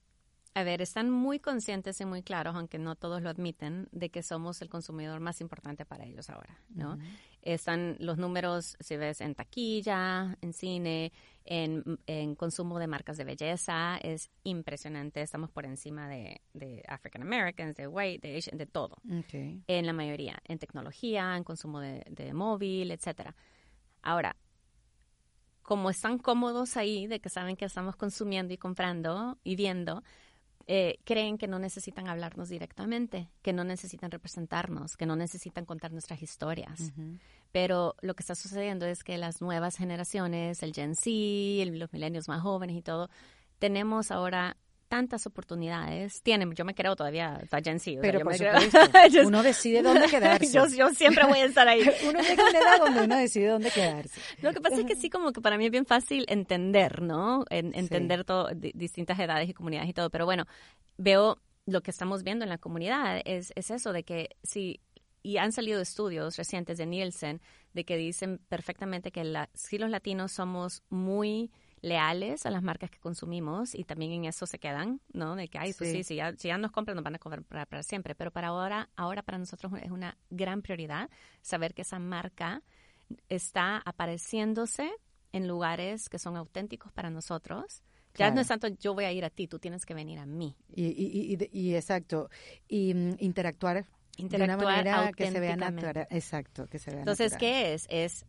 a ver, están muy conscientes y muy claros, aunque no todos lo admiten, de que somos el consumidor más importante para ellos ahora, ¿no? Están los números, si ves, en taquilla, en cine, en, en consumo de marcas de belleza, es impresionante. Estamos por encima de, de African Americans, de white, de Asian, de todo. En la mayoría, en tecnología, en consumo de, de móvil, etcétera. Ahora, como están cómodos ahí de que saben que estamos consumiendo y comprando y viendo, eh, creen que no necesitan hablarnos directamente, que no necesitan representarnos, que no necesitan contar nuestras historias. Pero lo que está sucediendo es que las nuevas generaciones, el Gen Z, el- los milenios más jóvenes y todo, tenemos ahora tantas oportunidades. Tienen, yo me creo todavía Gen Z. o sea, Pero yo por supuesto, uno decide dónde quedarse. yo, yo siempre voy a estar ahí. uno llega a una edad donde uno decide dónde quedarse. Lo que pasa es que sí, como que para mí es bien fácil entender, ¿no? En- entender todo, di- distintas edades y comunidades y todo. Pero bueno, veo lo que estamos viendo en la comunidad es, es eso de que si y han salido estudios recientes de Nielsen de que dicen perfectamente que la, si los latinos somos muy leales a las marcas que consumimos y también en eso se quedan, ¿no? De que, ay, pues Sí. sí, si ya, si ya nos compran, nos van a comprar para, siempre. Pero para ahora, ahora para nosotros es una gran prioridad saber que esa marca está apareciéndose en lugares que son auténticos para nosotros. Ya no es tanto yo voy a ir a ti, tú tienes que venir a mí. Y, y, y, y- exacto. Y mm, interactuar, de Interactuar una manera que se vea natural. Exacto, que se vea Entonces, natural. ¿qué es? Es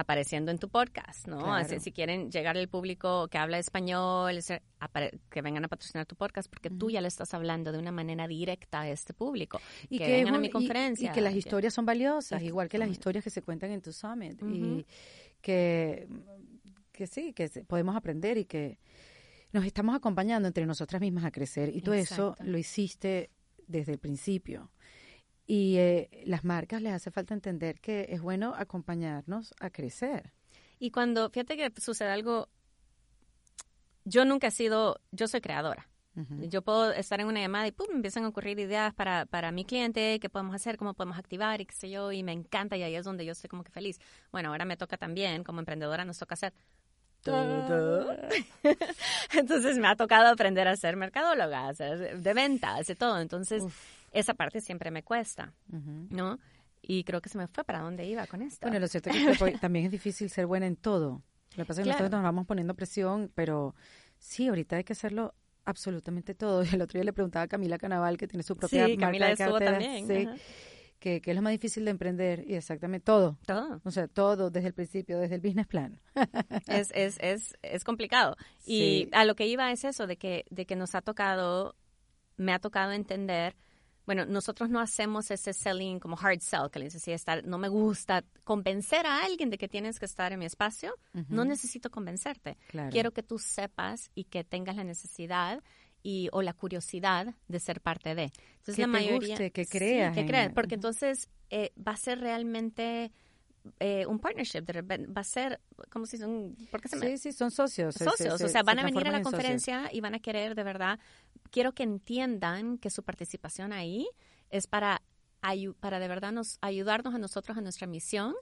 apareciendo en tu podcast, ¿no? Claro. Así, si quieren llegar al público que habla español, que vengan a patrocinar tu podcast, porque tú ya le estás hablando de una manera directa a este público. Y que, que, vengan a mi conferencia. Y, que las historias son valiosas, igual que las historias que se cuentan en tu summit. Y que, que sí, que podemos aprender y que nos estamos acompañando entre nosotras mismas a crecer. Y tú eso lo hiciste desde el principio. Y eh, las marcas les hace falta entender que es bueno acompañarnos a crecer. Y cuando, fíjate que sucede algo, yo nunca he sido, yo soy creadora. Yo puedo estar en una llamada y pum, empiezan a ocurrir ideas para, para mi cliente, qué podemos hacer, cómo podemos activar y qué sé yo, y me encanta y ahí es donde yo estoy como que feliz. Bueno, ahora me toca también, como emprendedora nos toca hacer todo. Entonces me ha tocado aprender a ser mercadóloga, a hacer de ventas, de todo. Entonces esa parte siempre me cuesta. ¿no? Y creo que se me fue para dónde iba con esto. Bueno, lo cierto es que también es difícil ser buena en todo. Lo que pasa es que Claro. nosotros nos vamos poniendo presión, pero sí, ahorita hay que hacerlo absolutamente todo. El otro día le preguntaba a Camila Canaval, que tiene su propia sí, marca Camila de carteras, también. sí, ajá. que, que es lo más difícil de emprender y exactamente todo. Todo. O sea, todo desde el principio, desde el business plan. es, es, es, es complicado. Y a lo que iba es eso, de que, de que nos ha tocado, me ha tocado entender bueno, nosotros no hacemos ese selling como hard sell, que les decía, estar, no me gusta convencer a alguien de que tienes que estar en mi espacio, no necesito convencerte. Quiero que tú sepas y que tengas la necesidad y o la curiosidad de ser parte de. Entonces que la mayoría guste, que creas, que creas, porque entonces eh, va a ser realmente eh, un partnership, va a ser, ¿cómo se dice? Un, ¿por qué se sí, sí, son socios. Socios, o sea, van a venir a la conferencia y van a querer de verdad quiero que entiendan que su participación ahí es para, para de verdad nos, ayudarnos a nosotros a nuestra misión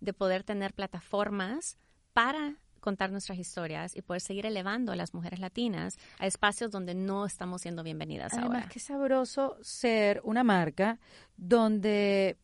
de poder tener plataformas para contar nuestras historias y poder seguir elevando a las mujeres latinas a espacios donde no estamos siendo bienvenidas Además, ahora. qué sabroso ser una marca donde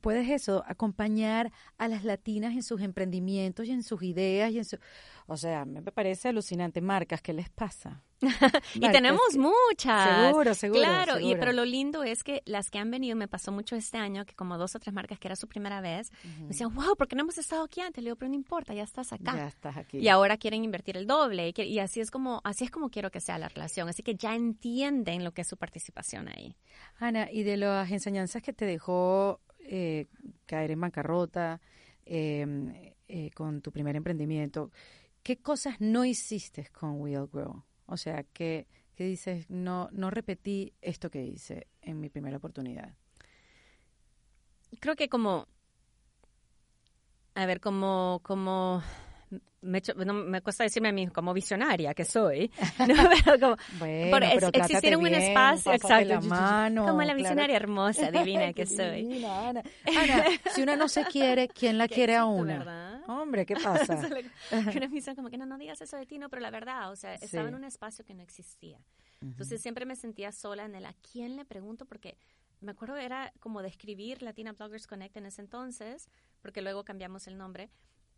puedes eso, acompañar a las latinas en sus emprendimientos y en sus ideas y en su... O sea, me parece alucinante. Marcas, ¿qué les pasa? y tenemos muchas. Seguro, seguro. Claro, Y, pero lo lindo es que las que han venido, me pasó mucho este año, que como dos o tres marcas que era su primera vez, me decían, wow, ¿por qué no hemos estado aquí antes? Le digo, pero no importa, ya estás acá. Ya estás aquí. Y ahora quieren invertir el doble. Y, así es como así es como quiero que sea la relación. Así que ya entienden lo que es su participación ahí. Ana, y de las enseñanzas que te dejó eh, caer en bancarrota, em, eh, con tu primer emprendimiento, ¿qué cosas no hiciste con Will Grow? O sea, que, que dices, no, no repetí esto que hice en mi primera oportunidad. Creo que como, a ver, como, como me, no, me cuesta decirme a mí como visionaria que soy. No, pero como, bueno, pero existir en un espacio exacto. La mano, como la visionaria hermosa, divina que soy. Ana. Ana, si una no se quiere, ¿quién la quiere a una? Hombre, ¿qué pasa? que me dicen como que no, no digas eso de ti, no, pero la verdad, o sea, estaba en un espacio que no existía. Entonces siempre me sentía sola en el a quién le pregunto porque me acuerdo era como describir Latina Bloggers Connect en ese entonces, porque luego cambiamos el nombre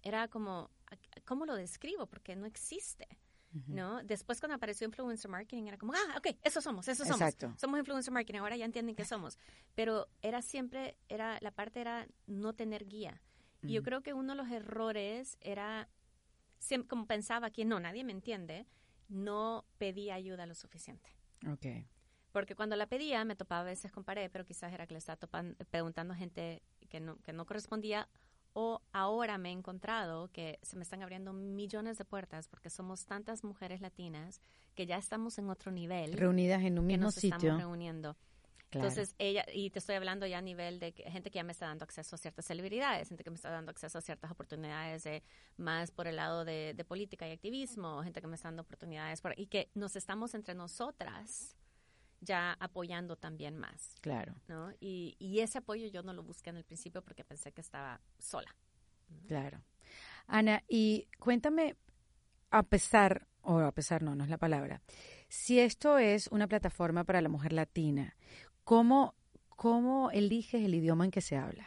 era como, ¿cómo lo describo? Porque no existe. ¿No? Después cuando apareció influencer marketing era como, ah, ok, eso somos, eso somos. Exacto. Somos influencer marketing, ahora ya entienden qué somos. Pero era siempre, era, la parte era no tener guía. Y yo creo que uno de los errores era, como pensaba que no, nadie me entiende, no pedía ayuda lo suficiente. Ok. Porque cuando la pedía me topaba a veces con pared, pero quizás era que le estaba preguntando a gente que no, que no correspondía o ahora me he encontrado que se me están abriendo millones de puertas porque somos tantas mujeres latinas que ya estamos en otro nivel. Reunidas en un mismo nos sitio. Estamos reuniendo. Entonces, ella, y te estoy hablando ya a nivel de gente que ya me está dando acceso a ciertas celebridades, gente que me está dando acceso a ciertas oportunidades de, más por el lado de, política y activismo, gente que me está dando oportunidades por, y que nos estamos entre nosotras ya apoyando también más. Claro. ¿no? Y, y ese apoyo yo no lo busqué en el principio porque pensé que estaba sola. Claro. Ana, y cuéntame, a pesar, o a pesar no, no es la palabra, si esto es una plataforma para la mujer latina, ¿cómo, cómo eliges el idioma en que se habla?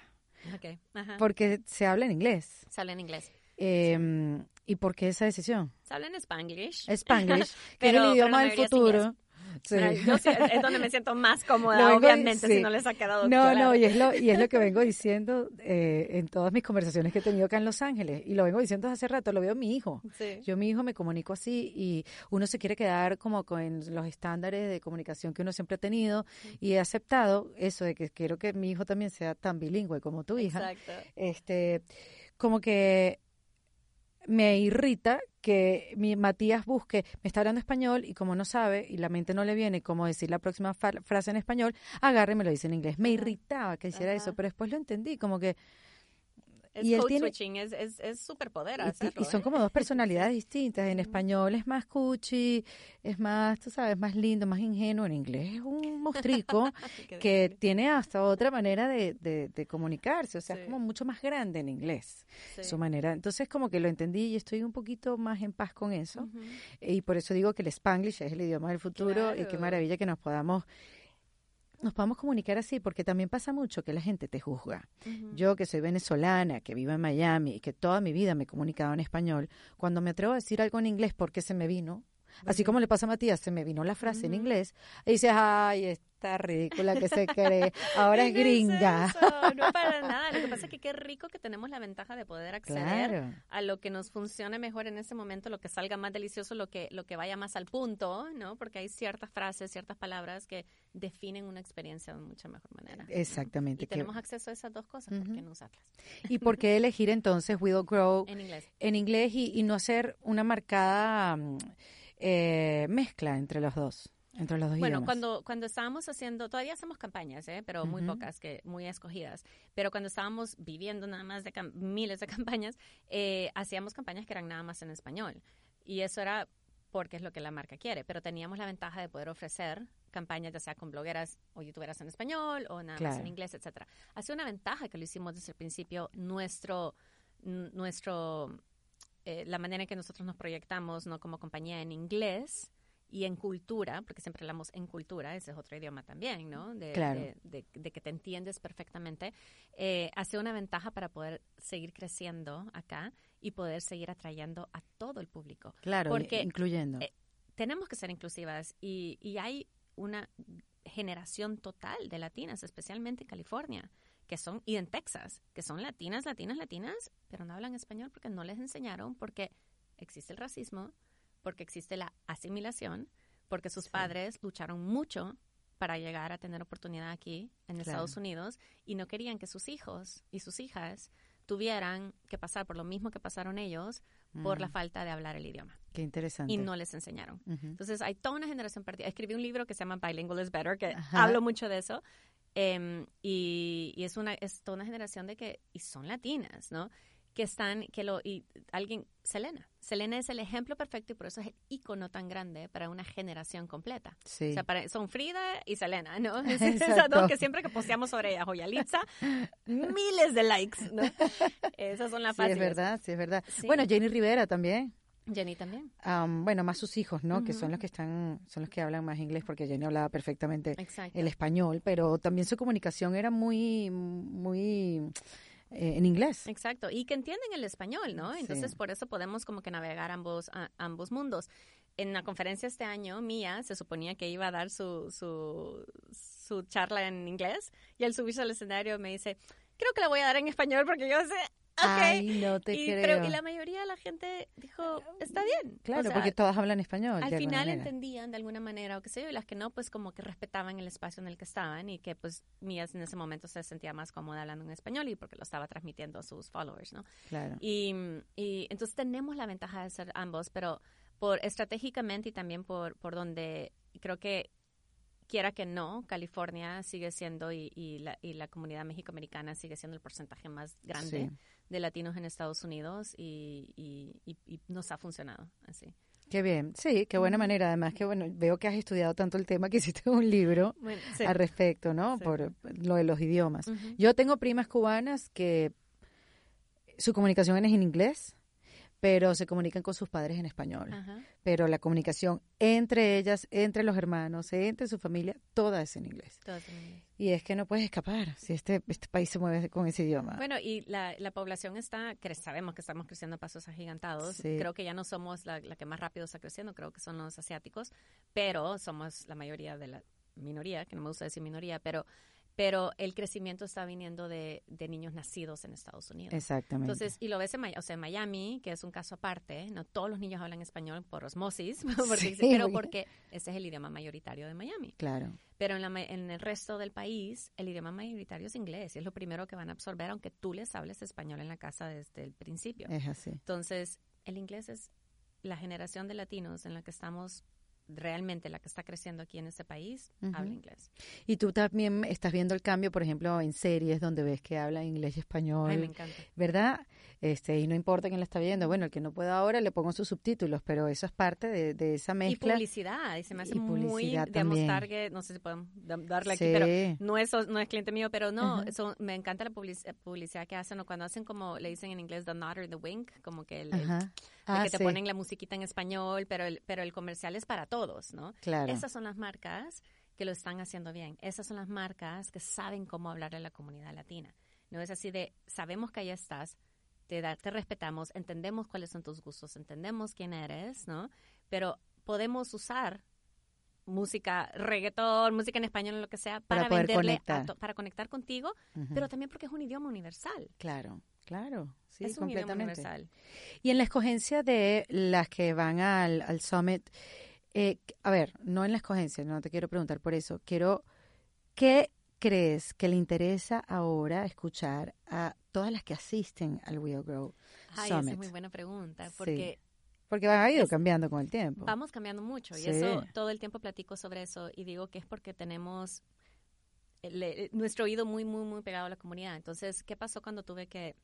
Okay. Ajá. Porque se habla en inglés. Se habla en inglés. Eh, ¿Y por qué esa decisión? Se habla en Spanglish. Spanglish, que es el idioma del futuro. Sí. Yo es donde me siento más cómoda, obviamente, si no les ha quedado No, no, y es, lo, y es lo que vengo diciendo eh, en todas mis conversaciones que he tenido acá en Los Ángeles. Y lo vengo diciendo hace rato, lo veo mi hijo. Yo, mi hijo, me comunico así y uno se quiere quedar como con los estándares de comunicación que uno siempre ha tenido y he aceptado eso de que quiero que mi hijo también sea tan bilingüe como tu hija. Exacto. Este, como que me irrita que mi Matías busque, me está hablando español y como no sabe y la mente no le viene cómo decir la próxima frase en español, agarre y me lo dice en inglés. Me irritaba que hiciera eso, pero después lo entendí, como que y él tiene, es, es, es superpoder y, son ¿eh? como dos personalidades distintas. En español es más cuchi, es más, tú sabes, más lindo, más ingenuo. En inglés es un mostrico que tiene hasta otra manera de, de, comunicarse. O sea, es como mucho más grande en inglés su manera. Entonces, como que lo entendí y estoy un poquito más en paz con eso. Y por eso digo que el Spanglish es el idioma del futuro y qué maravilla que nos podamos nos podamos comunicar así, porque también pasa mucho que la gente te juzga. Yo que soy venezolana, que vivo en Miami y que toda mi vida me he comunicado en español, cuando me atrevo a decir algo en inglés porque se me vino, Así como le pasa a Matías, se me vino la frase en inglés y dices, ay, está ridícula que se cree, ahora es gringa. no para nada. Lo que pasa es que qué rico que tenemos la ventaja de poder acceder a lo que nos funcione mejor en ese momento, lo que salga más delicioso, lo que, lo que vaya más al punto, ¿no? Porque hay ciertas frases, ciertas palabras que definen una experiencia de mucha mejor manera. Exactamente. Y tenemos acceso a esas dos cosas, ¿por qué no usarlas? ¿Y por qué elegir entonces Will Grow en inglés, en inglés y, no hacer una marcada mm, eh, mezcla entre los dos? Entre los dos bueno, cuando cuando estábamos haciendo, todavía hacemos campañas, ¿eh? pero muy pocas, que muy escogidas. Pero cuando estábamos viviendo nada más de miles de campañas, eh, hacíamos campañas que eran nada más en español. Y eso era porque es lo que la marca quiere. Pero teníamos la ventaja de poder ofrecer campañas, ya sea con blogueras o youtuberas en español o nada más en inglés, etcétera. Ha sido una ventaja que lo hicimos desde el principio. Nuestro, nuestro, eh, la manera en que nosotros nos proyectamos, no como compañía en inglés y en cultura, porque siempre hablamos en cultura, ese es otro idioma también, ¿no? De, de, que te entiendes perfectamente, eh, hace una ventaja para poder seguir creciendo acá y poder seguir atrayendo a todo el público. Claro, porque, incluyendo. Eh, tenemos que ser inclusivas y, y hay una generación total de latinas, especialmente en California, que son, y en Texas, que son latinas, latinas, latinas, pero no hablan español porque no les enseñaron, porque existe el racismo, porque existe la asimilación, porque sus padres lucharon mucho para llegar a tener oportunidad aquí en Estados Unidos y no querían que sus hijos y sus hijas tuvieran que pasar por lo mismo que pasaron ellos por la mm. falta de hablar el idioma. Qué interesante. Y no les enseñaron. Entonces, hay toda una generación perdida. Escribí un libro que se llama Bilingual is Better, que hablo mucho de eso. Em, y, y, es, una, es toda una generación de que, y son latinas, ¿no? que están, que lo, y alguien, Selena. Selena es el ejemplo perfecto y por eso es el icono tan grande para una generación completa. Sí. O sea, para, son Frida y Selena, ¿no? Esas dos que siempre que posteamos sobre ella, Joyalitza, miles de likes, ¿no? Esas son las sí, es verdad, sí, es verdad. Bueno, Jenny Rivera también. Jenny también. bueno, más sus hijos, ¿no? Que son los que están, son los que hablan más inglés, porque Jenny hablaba perfectamente el español, pero también su comunicación era muy, muy eh, en inglés. Exacto, y que entienden el español, ¿no? Entonces, por eso podemos como que navegar ambos, ambos mundos. En la conferencia este año, Mía se suponía que iba a dar su, su, su charla en inglés y al subirse al escenario me dice, creo que la voy a dar en español porque yo sé Ay, no te y, creo. y la mayoría de la gente dijo, está bien. Claro, porque todas hablan español. Al final entendían de alguna manera o qué sé yo, y las que no, pues como que respetaban el espacio en el que estaban y que pues Mías en ese momento se sentía más cómoda hablando en español y porque lo estaba transmitiendo a sus followers, ¿no? Claro. Y, y entonces tenemos la ventaja de ser ambos, pero por estratégicamente y también por, por donde creo que quiera que no, California sigue siendo y, y, la, y la comunidad mexicoamericana sigue siendo el porcentaje más grande de latinos en Estados Unidos y, y, nos ha funcionado así. Qué bien, sí, qué buena manera. Además que bueno, veo que has estudiado tanto el tema que hiciste un libro al respecto, ¿no? Por lo de los idiomas. Yo tengo primas cubanas que su comunicación es en inglés pero se comunican con sus padres en español. Pero la comunicación entre ellas, entre los hermanos, entre su familia, toda es en inglés. Y es que no puedes escapar si este, este país se mueve con ese idioma. Bueno, y la, la población está, que sabemos que estamos creciendo a pasos agigantados. Creo que ya no somos la, la que más rápido está creciendo, creo que son los asiáticos, pero somos la mayoría de la minoría, que no me gusta decir minoría, pero pero el crecimiento está viniendo de, de, niños nacidos en Estados Unidos. Exactamente. Entonces, y lo ves en, o sea, en Miami, que es un caso aparte, no todos los niños hablan español por osmosis, pero porque ese es el idioma mayoritario de Miami. Claro. Pero en, la, en el resto del país, el idioma mayoritario es inglés y es lo primero que van a absorber, aunque tú les hables español en la casa desde el principio. Es así. Entonces, el inglés es la generación de latinos en la que estamos realmente la que está creciendo aquí en este país habla inglés. Y tú también estás viendo el cambio, por ejemplo, en series donde ves que habla inglés y español. Ay, me encanta. ¿Verdad? Este, y no importa quién la está viendo. Bueno, el que no pueda ahora le pongo sus subtítulos, pero eso es parte de, esa mezcla. Y publicidad, y se me hace muy, digamos, target, no sé si podemos darle aquí, pero no es, no es cliente mío, pero no, eso, me encanta la publicidad que hacen, o cuando hacen como, le dicen en inglés, the nod or the wink, como que el, ah, que te ponen la musiquita en español, pero el, pero el comercial es para todos, ¿no? Claro. Esas son las marcas que lo están haciendo bien. Esas son las marcas que saben cómo hablar a la comunidad latina. No es así de, sabemos que ahí estás, te, te respetamos, entendemos cuáles son tus gustos, entendemos quién eres, ¿no? Pero podemos usar música, reggaetón, música en español, lo que sea, para, Para venderle, a conectar. to- para conectar contigo, Ujú. pero también porque es un idioma universal. Claro, claro. Sí, es un completamente. universal. Y en la escogencia de las que van al, al summit, eh, a ver, no en la escogencia, no te quiero preguntar por eso, quiero, ¿qué crees que le interesa ahora escuchar a todas las que asisten al Will Grow Ay, esa Summit? es muy buena pregunta, Sí. porque Porque ha ido Es- cambiando con el tiempo. vamos cambiando mucho y eso todo el tiempo platico sobre eso y digo que es porque tenemos el- nuestro oído muy, muy, muy pegado a la comunidad. Entonces, ¿qué pasó cuando tuve que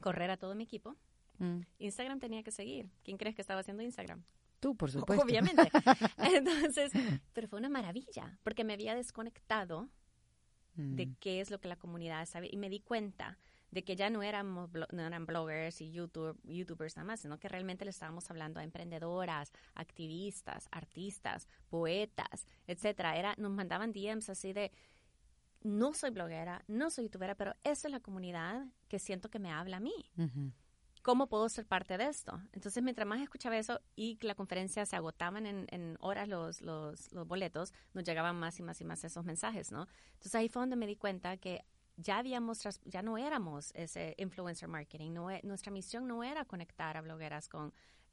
correr a todo mi equipo? Mm. Instagram tenía que seguir. ¿Quién crees que estaba haciendo Instagram? Tú, por supuesto. Obviamente. Entonces, pero fue una maravilla, porque me había desconectado de Mm. qué es lo que la comunidad sabe y me di cuenta de que ya no éramos no eran bloggers y YouTube, youtubers nada más, sino que realmente le estábamos hablando a emprendedoras, activistas, artistas, poetas, etcétera. Era nos mandaban DMs así de no soy bloguera, no soy youtubera, pero esa es la comunidad que siento que me habla a mí. ¿Cómo puedo ser parte de esto? Entonces, mientras más escuchaba eso y que la conferencia se agotaban en, en horas los, los, los boletos, nos llegaban más y más y más esos mensajes, ¿no? Entonces, ahí fue donde me di cuenta que ya habíamos, ya no éramos ese influencer marketing, no, e- nuestra misión no era conectar a blogueras con,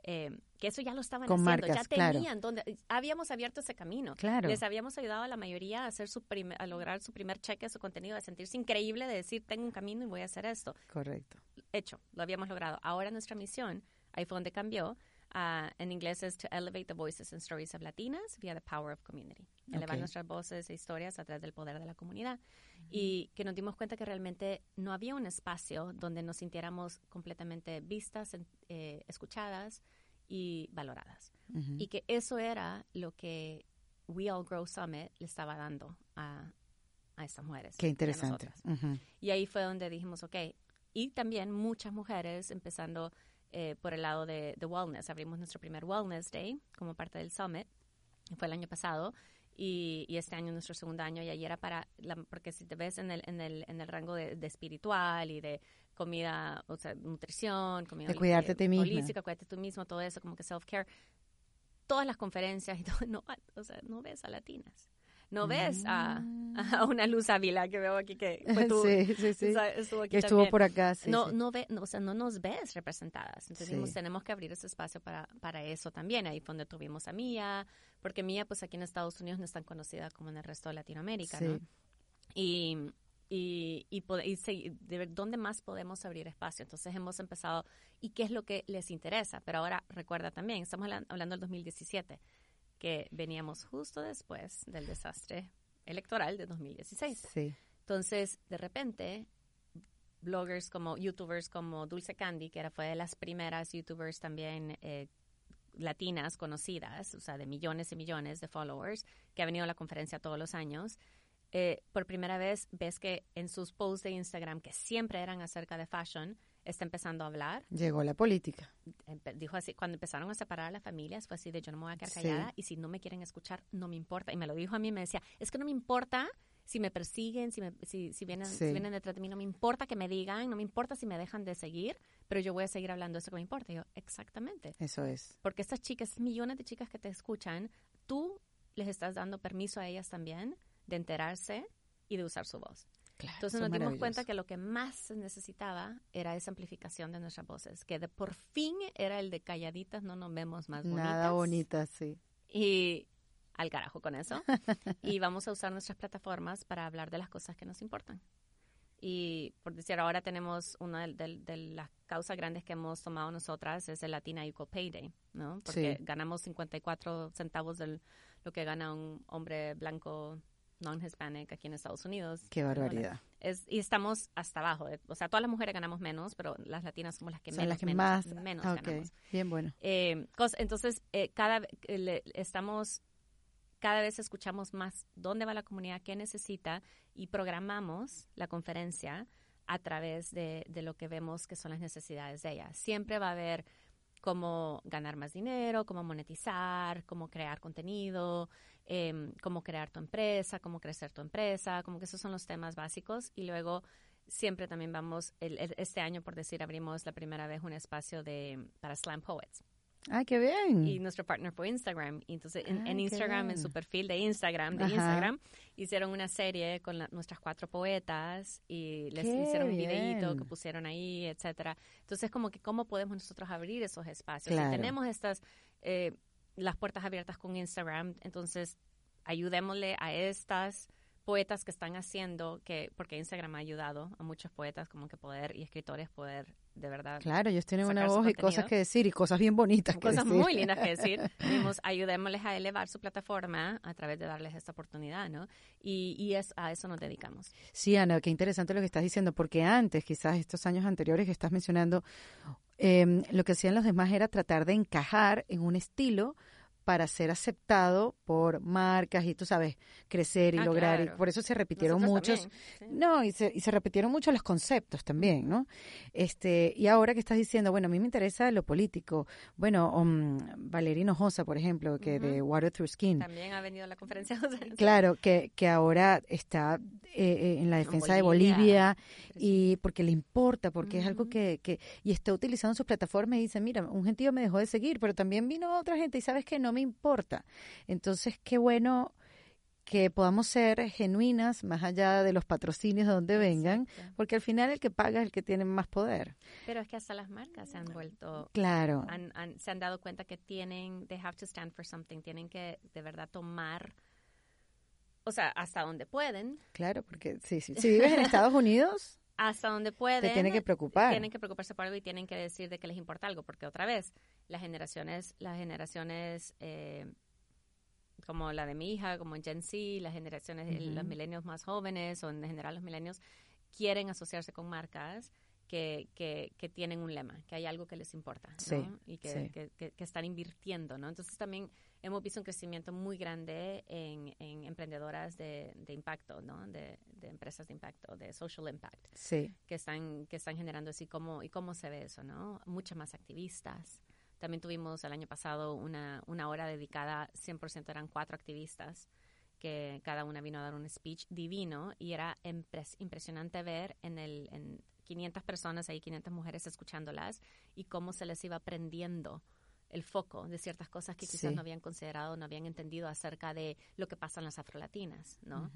eh, que eso ya lo estaban Con haciendo, marcas, ya claro. tenían, donde, habíamos abierto ese camino. Claro. Les habíamos ayudado a la mayoría a, hacer su prim- a lograr su primer cheque de su contenido, a sentirse increíble, de decir, tengo un camino y voy a hacer esto Correcto. hecho, lo habíamos logrado. Ahora nuestra misión, ahí fue donde cambió, ah, en inglés es to elevate the voices and stories of Latinas via the power of community. Elevar nuestras voces e historias a través del poder de la comunidad. Y que nos dimos cuenta que realmente no había un espacio donde nos sintiéramos completamente vistas, eh, escuchadas y valoradas. Y que eso era lo que We All Grow Summit le estaba dando a, a estas mujeres. Qué y a interesante. nosotras. Ujú. Y ahí fue donde dijimos, ok, y también muchas mujeres, empezando eh, por el lado de, de wellness. Abrimos nuestro primer Wellness Day como parte del Summit, fue el año pasado, y, y este año nuestro segundo año, y ahí era para, la- porque si te ves en el, en el, en el rango de, de espiritual y de comida, o sea, nutrición, comida De cuidarte ti misma. holística, cuídate tú mismo, todo eso, como que self-care, todas las conferencias y todo, no, o sea, no ves a latinas. No ves a, a una Luz Ávila que veo aquí que fue tu, sí, sí, sí. o sea, estuvo aquí estuvo por acá. no, no ve, no, o sea, no nos ves representadas. Entonces dijimos, tenemos que abrir ese espacio para, para eso también. Ahí fue donde tuvimos a Mía, porque Mía, pues aquí en Estados Unidos no es tan conocida como en el resto de Latinoamérica, ¿no? Y, y, y, y de ver dónde más podemos abrir espacio. Entonces hemos empezado, ¿y qué es lo que les interesa? Pero ahora recuerda también, estamos hablan- hablando del 2017, que veníamos justo después del desastre electoral de 2016. Sí. Entonces, de repente, bloggers como, youtubers como Dulce Candy, que era, fue de las primeras youtubers también eh, latinas conocidas, o sea, de millones y millones de followers, que ha venido a la conferencia todos los años, eh, por primera vez ves que en sus posts de Instagram, que siempre eran acerca de fashion, está empezando a hablar. Llegó la política. Dijo así, cuando empezaron a separar a las familias, fue así de yo no me voy a quedar Sí. callada y si no me quieren escuchar, no me importa. Y me lo dijo a mí, me decía, es que no me importa si me persiguen, si, me, si, si, vienen, Sí. si vienen detrás de mí, no me importa que me digan, no me importa si me dejan de seguir, pero yo voy a seguir hablando de eso que me importa. Y yo, exactamente. Eso es. Porque estas chicas, millones de chicas que te escuchan, tú les estás dando permiso a ellas también de enterarse y de usar su voz. Claro, Entonces nos dimos cuenta que lo que más se necesitaba era esa amplificación de nuestras voces, que de por fin era el de calladitas, no nos vemos más bonitas. Nada bonita, sí. Y al carajo con eso. y vamos a usar nuestras plataformas para hablar de las cosas que nos importan. Y por decir, ahora tenemos una de, de- de las causas grandes que hemos tomado nosotras es el Latina Equal Pay Day, ¿no? Porque Sí. ganamos 54 centavos de lo que gana un hombre blanco non-hispanic aquí en Estados Unidos. Qué barbaridad. Es, y estamos hasta abajo. eh, O sea, todas las mujeres ganamos menos, pero las latinas somos las que Son menos, las que menos, más. menos Ah, ok. ganamos. Bien bueno. Eh, entonces, eh, cada eh, le- estamos, cada vez escuchamos más dónde va la comunidad, qué necesita y programamos la conferencia a través de, de lo que vemos que son las necesidades de ella. Siempre va a haber cómo ganar más dinero, cómo monetizar, cómo crear contenido, em, cómo crear tu empresa, cómo crecer tu empresa, como que esos son los temas básicos. Y luego siempre también vamos, el- el- este año, por decir, abrimos la primera vez un espacio de, para slam poets. Ah, qué bien. Y nuestro partner fue Instagram. Y entonces en, Ah, en Instagram, en su perfil de Instagram, de Ajá. Instagram, hicieron una serie con la- nuestras cuatro poetas y les Qué hicieron un videíto que pusieron ahí, etcétera. Entonces como que cómo podemos nosotros abrir esos espacios. Claro. Si tenemos estas eh, las puertas abiertas con Instagram, entonces ayudémosle a estas poetas que están haciendo que porque Instagram ha ayudado a muchos poetas como que poder y escritores poder de verdad Claro, ellos tienen una voz y cosas que decir y cosas bien bonitas que cosas decir. muy lindas que decir. Ayudémosles a elevar su plataforma a través de darles esta oportunidad, ¿no? Y, y es, a eso nos dedicamos. Sí, Ana, qué interesante lo que estás diciendo, porque antes, quizás estos años anteriores que estás mencionando, em, lo que hacían los demás era tratar de encajar en un estilo para ser aceptado por marcas y tú sabes, crecer y Ah, lograr. Y por eso se repitieron Nosotros muchos. también, sí. No, y se, y se repitieron mucho los conceptos también, ¿no? Este, y ahora que estás diciendo, bueno, a mí me interesa lo político. Bueno, um, Valeria Hinojosa, por ejemplo, que de Water Through Skin. También ha venido a la conferencia. Claro, que, que ahora está eh, eh, en la defensa de Bolivia. Y porque le importa, porque es algo que, que, y está utilizando sus plataformas y dice, mira, un gentío me dejó de seguir, pero también vino otra gente y sabes que no me importa. Entonces, qué bueno que podamos ser genuinas más allá de los patrocinios de donde vengan, Exacto. porque al final el que paga es el que tiene más poder. Pero es que hasta las marcas se han vuelto Claro. han, han- se han dado cuenta que tienen, they have to stand for something, tienen que de verdad tomar, o sea, hasta donde pueden, Claro, porque sí, sí. si vives en Estados Unidos, hasta donde pueden. tiene que preocupar. Tienen que preocuparse por algo y tienen que decir de que les importa algo, porque otra vez, las generaciones, las generaciones eh, como la de mi hija, como Gen Z, las generaciones, los milenios más jóvenes o en general los milenios, quieren asociarse con marcas que, que, que tienen un lema, que hay algo que les importa, ¿no? Sí, Y que, sí. están invirtiendo, ¿no? Entonces también hemos visto un crecimiento muy grande en, en emprendedoras de, de impacto, ¿no? De, de empresas de impacto, de social impact sí. que están que están generando así como y cómo se ve eso no muchas más activistas también tuvimos el año pasado una, una hora dedicada 100% eran cuatro activistas que cada una vino a dar un speech divino y era impres- impresionante ver en el en 500 personas ahí 500 mujeres escuchándolas y cómo se les iba prendiendo el foco de ciertas cosas que quizás Sí. no habían considerado, no habían entendido acerca de lo que pasa en las afrolatinas, ¿no?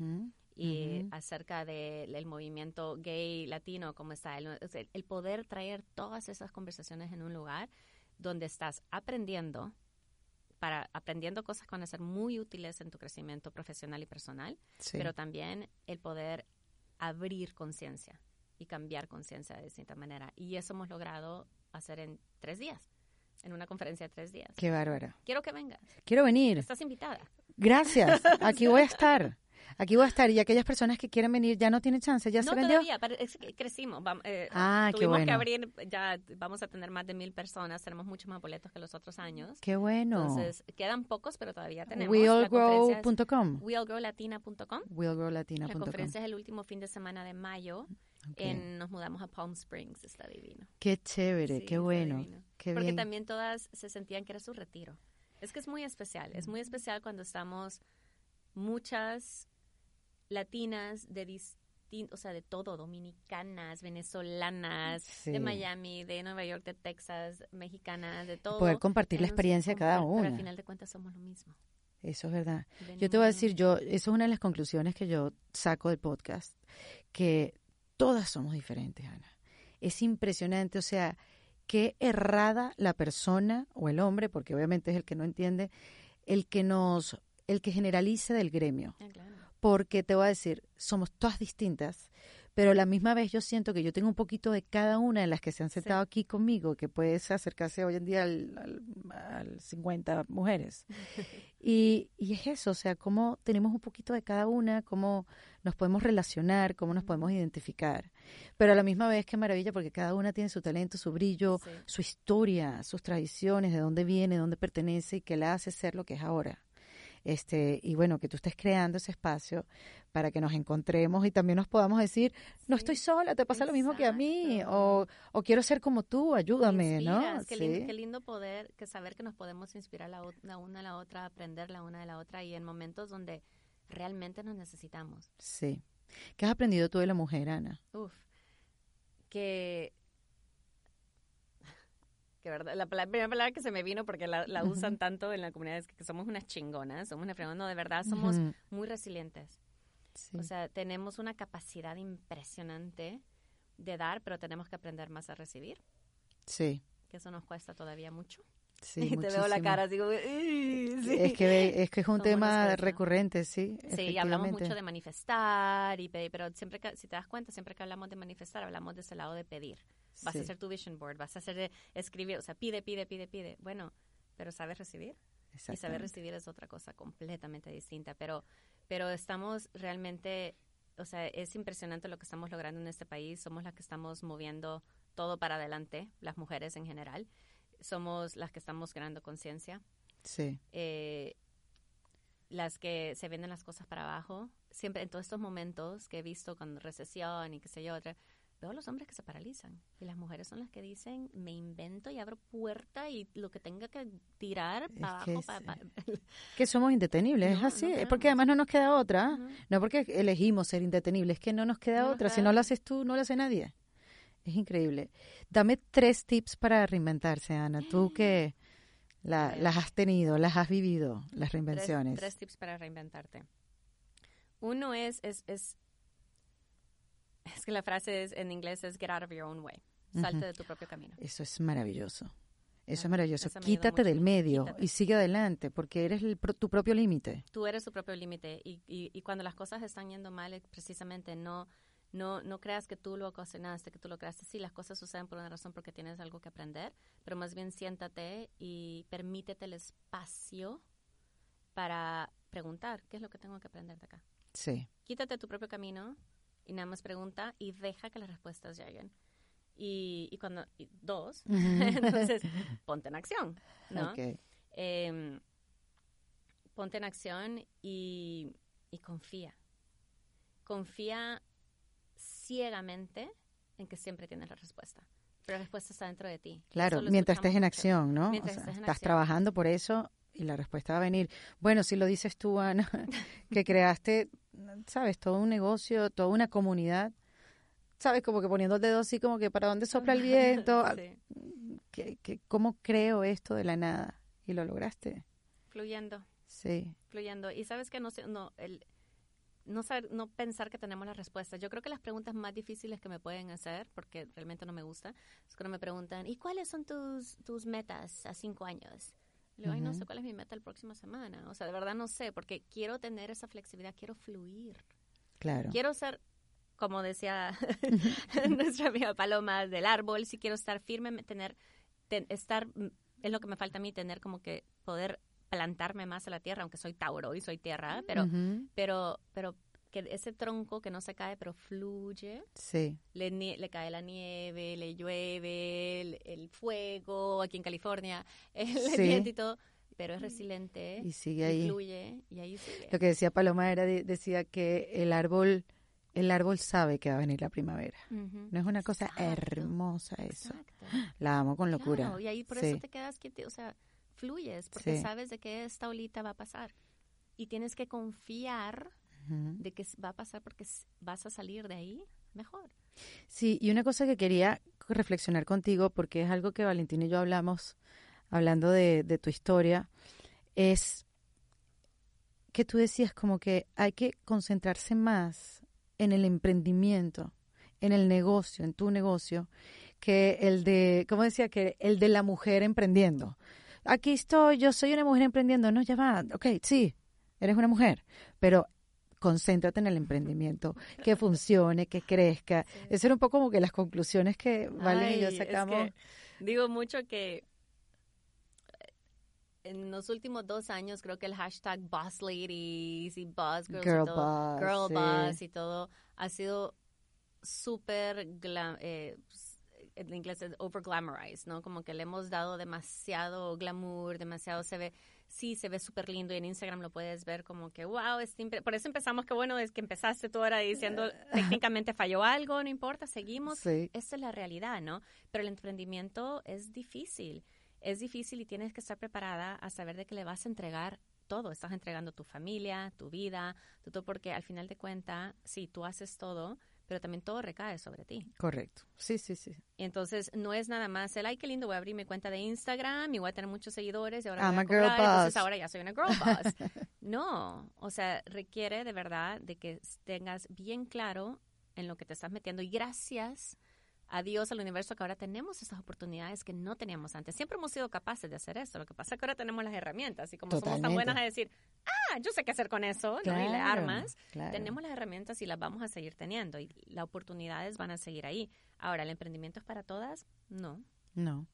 Y acerca del movimiento gay latino, cómo está, el, el poder traer todas esas conversaciones en un lugar donde estás aprendiendo, para aprendiendo cosas que van a ser muy útiles en tu crecimiento profesional y personal, Sí. pero también el poder abrir conciencia y cambiar conciencia de distinta manera. Y eso hemos logrado hacer en tres días, en una conferencia de tres días. Qué bárbara. Quiero que vengas, Quiero venir. estás invitada. Gracias. Aquí voy a estar. Aquí voy a estar. Y aquellas personas que quieren venir ya no tienen chance. Ya no se vendió. todavía, pero es que crecimos. vam- eh, Ah, qué tuvimos que bueno. abrir, ya vamos a tener más de mil personas, tenemos muchos más boletos que los otros años. Qué bueno. Entonces, quedan pocos, pero todavía tenemos. Es Wheelgrow.com. wheelgrowlatina.com. La conferencia es el último fin de semana de mayo. Ok. En, nos mudamos a Palm Springs, está divino. Qué chévere, Sí, qué bueno. Qué Porque bien. también todas se sentían que era su retiro. Es que es muy especial. Es muy especial cuando estamos muchas latinas de distintos, o sea, de todo, dominicanas, venezolanas, Sí. de Miami, de Nueva York, de Texas, mexicanas, de todo. Poder compartir la experiencia de cada Pero una. al final de cuentas somos lo mismo. Eso es verdad. Yo Venimos te voy a de- decir, yo, eso es una de las conclusiones que yo saco del podcast, que todas somos diferentes, Ana. Es impresionante, o sea, qué errada la persona o el hombre, porque obviamente es el que no entiende, el que nos, el que generalice del gremio. Ah, claro. Porque te voy a decir, somos todas distintas, pero a la misma vez yo siento que yo tengo un poquito de cada una de las que se han sentado aquí conmigo, que puedes acercarse hoy en día al, al, al 50 mujeres. Y, y es eso, o sea, cómo tenemos un poquito de cada una, cómo nos podemos relacionar, cómo nos podemos identificar. Pero a la misma vez, qué maravilla, porque cada una tiene su talento, su brillo, Sí. su historia, sus tradiciones, de dónde viene, de dónde pertenece y que la hace ser lo que es ahora. Este, y bueno, que tú estés creando ese espacio para que nos encontremos y también nos podamos decir, no estoy sola, te pasa lo mismo que a mí, o, o quiero ser como tú, ayúdame, ¿no? Qué, lindo, Sí. qué lindo poder, que saber que nos podemos inspirar la, una a la otra, aprender la una de la otra y en momentos donde realmente nos necesitamos. Sí. ¿Qué has aprendido tú de la mujer, Ana? Uf, que que verdad, la, primera palabra que se me vino porque la, la usan tanto en la comunidad es que somos unas chingonas, somos unas fregonas, no, de verdad somos muy resilientes. Sí. O sea, tenemos una capacidad impresionante de dar, pero tenemos que aprender más a recibir, sí, que eso nos cuesta todavía mucho. sí, y te veo la cara, digo, sí. Es que, es que es un tema recurrente, sí. Sí, hablamos efectivamente. mucho de manifestar, y pedir, pero siempre que, si te das cuenta, siempre que hablamos de manifestar, hablamos de ese lado de pedir. Vas a Sí, hacer tu vision board, vas a hacer de escribir, o sea, pide, pide, pide, pide. Bueno, pero sabes recibir. Y saber recibir es otra cosa completamente distinta, pero, pero estamos realmente, o sea, es impresionante lo que estamos logrando en este país. Somos las que estamos moviendo todo para adelante, las mujeres en general. Somos las que estamos creando conciencia, Sí, eh, las que se venden las cosas para abajo. Siempre en todos estos momentos que he visto con recesión y qué sé yo, otra, veo a los hombres que se paralizan y las mujeres son las que dicen, me invento y abro puerta y lo que tenga que tirar para abajo, pa- pa- que somos indetenibles, es No, así, no es porque además no nos queda otra, Ujú. no porque elegimos ser indetenibles, es que no nos queda No nos otra, queda si no lo haces tú, no lo hace nadie. Es increíble. Dame tres tips para reinventarse, Ana, tú que la- las has tenido, las has vivido, las Tres, reinvenciones. tres tips para reinventarte. Uno es, es, es, es que la frase es, en inglés es get out of your own way. Salte Ujú. de tu propio camino. Eso es maravilloso. Eso Ah, es maravilloso. esa me ayuda Quítate del medio Quítate. y sigue adelante, porque eres el tu propio límite. Tú eres tu propio límite y, y, y cuando las cosas están yendo mal, precisamente no, no, no creas que tú lo ocasionaste, que tú lo creaste. Sí, las cosas suceden por una razón porque tienes algo que aprender, pero más bien siéntate y permítete el espacio para preguntar qué es lo que tengo que aprender de acá. Sí, quítate tu propio camino y nada más pregunta y deja que las respuestas lleguen. Y, y cuando, y dos, entonces ponte en acción, ¿no? Em, ponte en acción y, y confía. Confía ciegamente en que siempre tienes la respuesta. Pero la respuesta está dentro de ti. Claro, mientras estés en acción, ¿no? Mientras O sea, estés en estás acción. trabajando por eso y la respuesta va a venir. Bueno, si lo dices tú, Ana, que creaste, sabes, todo un negocio, toda una comunidad, sabes, como que poniendo el dedo así, como que para dónde sopla el viento, Sí, ¿cómo creo esto de la nada? Y lo lograste. fluyendo. Sí, fluyendo. Y sabes que no sé, no, el, no saber, no pensar que tenemos las respuestas. Yo creo que las preguntas más difíciles que me pueden hacer, porque realmente no me gusta, es cuando me preguntan, ¿y cuáles son tus, tus metas a cinco años? Le digo, ay, no sé cuál es mi meta la próxima semana. O sea, de verdad no sé, porque quiero tener esa flexibilidad, quiero fluir. claro. Quiero ser, como decía nuestra amiga Paloma del árbol, si quiero estar firme, me- tener, ten- estar, mm, es lo que me falta a mí, tener como que poder plantarme más a la tierra, aunque soy Tauro y soy tierra, pero, Ujú, pero, pero que ese tronco que no se cae, pero fluye, Sí, le, nie- le cae la nieve, le llueve, el, el fuego, aquí en California, el Sí. viento y todo, pero es resiliente y sigue y ahí. fluye y ahí sigue. Lo que decía Paloma era, de- decía que el árbol, el árbol sabe que va a venir la primavera. No es una cosa Exacto, hermosa eso. Exacto. La amo con locura. Claro, y ahí por Sí. eso te quedas quieto, o sea, fluyes, porque Sí. sabes de que esta olita va a pasar. Y tienes que confiar De que s- va a pasar porque vas a salir de ahí mejor. Sí, y una cosa que quería reflexionar contigo, porque es algo que Valentín y yo hablamos, hablando de, de tu historia, es que tú decías como que hay que concentrarse más en el emprendimiento, en el negocio, en tu negocio, que el de, ¿cómo decía? Que el de la mujer emprendiendo. Aquí estoy, yo soy una mujer emprendiendo. No, ya va, ok, sí, eres una mujer, pero concéntrate en el emprendimiento, que funcione, que crezca. Eso era un poco como que las conclusiones que Valen y yo Ay, es sacamos. que digo mucho que eh, en los últimos dos años creo que el hashtag Boss Ladies y Boss Girls Girl y todo, boss, Girl sí. Boss y todo ha sido súper glam- eh, en inglés es over glamorized, ¿no? Como que le hemos dado demasiado glamour, demasiado se ve, sí se ve súper lindo y en Instagram lo puedes ver como que wow, es por eso empezamos que bueno, es que empezaste tú ahora diciendo técnicamente falló algo, no importa, seguimos, Sí. esa es la realidad, ¿no? Pero el emprendimiento es difícil, es difícil y tienes que estar preparada a saber de que le vas a entregar todo. Estás entregando tu familia, tu vida, todo, porque al final de cuentas, sí, tú haces todo, pero también todo recae sobre ti. Correcto. Sí, sí, sí. Y entonces no es nada más el, ay, qué lindo, voy a abrir mi cuenta de Instagram y voy a tener muchos seguidores y ahora I'm voy a a girl cobrar, entonces boss. ahora ya soy una girl boss. no, o sea, requiere de verdad de que tengas bien claro en lo que te estás metiendo y gracias a Dios, al universo, que ahora tenemos estas oportunidades que no teníamos antes. Siempre hemos sido capaces de hacer esto. Lo que pasa es que ahora tenemos las herramientas y como somos tan Totalmente. buenas a decir, ah, yo sé qué hacer con eso, ¿no? y le armas, claro. tenemos las herramientas y las vamos a seguir teniendo y las oportunidades van a seguir ahí. Ahora, ¿el emprendimiento es para todas? No. No.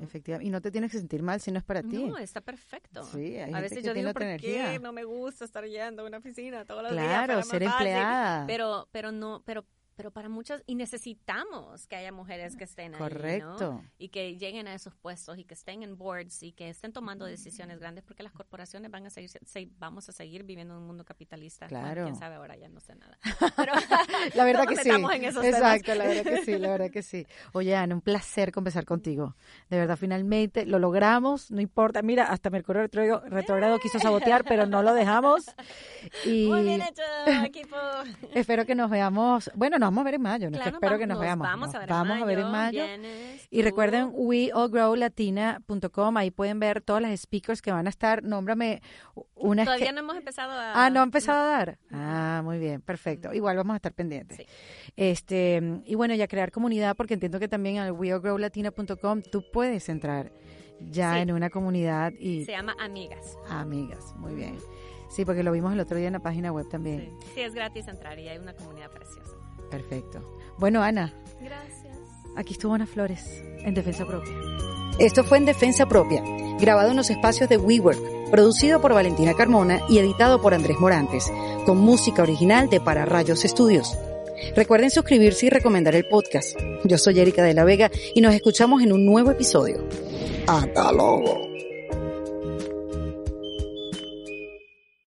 Efectivamente. Y no te tienes que sentir mal si no es para ti. No, está perfecto. Sí, hay a gente veces que yo digo, ¿por qué no me gusta estar yendo a una oficina todos los días? Claro, ser empleada. Pero, pero no, pero, pero para muchas, y necesitamos que haya mujeres que estén ahí, ¿no? Correcto. Y que lleguen a esos puestos y que estén en boards y que estén tomando decisiones grandes porque las corporaciones van a seguir, se- vamos a seguir viviendo en un mundo capitalista. Claro. quién sabe, ahora ya no sé nada. Pero La verdad que sí. metamos en esos temas. Exacto, la verdad que sí, la verdad que sí. Oye, Ana, un placer conversar contigo. De verdad, finalmente lo logramos, no importa. Mira, hasta Mercurio retrógrado, retrógrado quiso sabotear, pero no lo dejamos. Y Muy bien hecho, equipo. espero que nos veamos. Bueno, nos vamos a ver en mayo, no es que Claro, espero vamos- que nos veamos. Vamos, Nos a ver, vamos en a ver en mayo. mayo. vienes Y recuerden weallgrowlatina.com, ahí pueden ver todas las speakers que van a estar. Nómbrame una Todavía que... no hemos empezado a... Ah, no ha empezado a dar. Ah, muy bien, perfecto. Igual vamos a estar pendientes. Sí. Este, y bueno, ya crear comunidad, porque entiendo que también al weallgrowlatina.com tú puedes entrar ya Sí. en una comunidad y Se llama Amigas. amigas. Muy bien. Sí, porque lo vimos el otro día en la página web también. Sí. Sí, es gratis entrar y hay una comunidad preciosa. Perfecto. Bueno, Ana, Gracias. aquí estuvo Ana Flores en Defensa Propia. Esto fue en Defensa Propia, grabado en los espacios de WeWork, producido por Valentina Carmona y editado por Andrés Morantes, con música original de Para Rayos Estudios. Recuerden suscribirse y recomendar el podcast. Yo soy Erika de la Vega y nos escuchamos en un nuevo episodio. Hasta luego.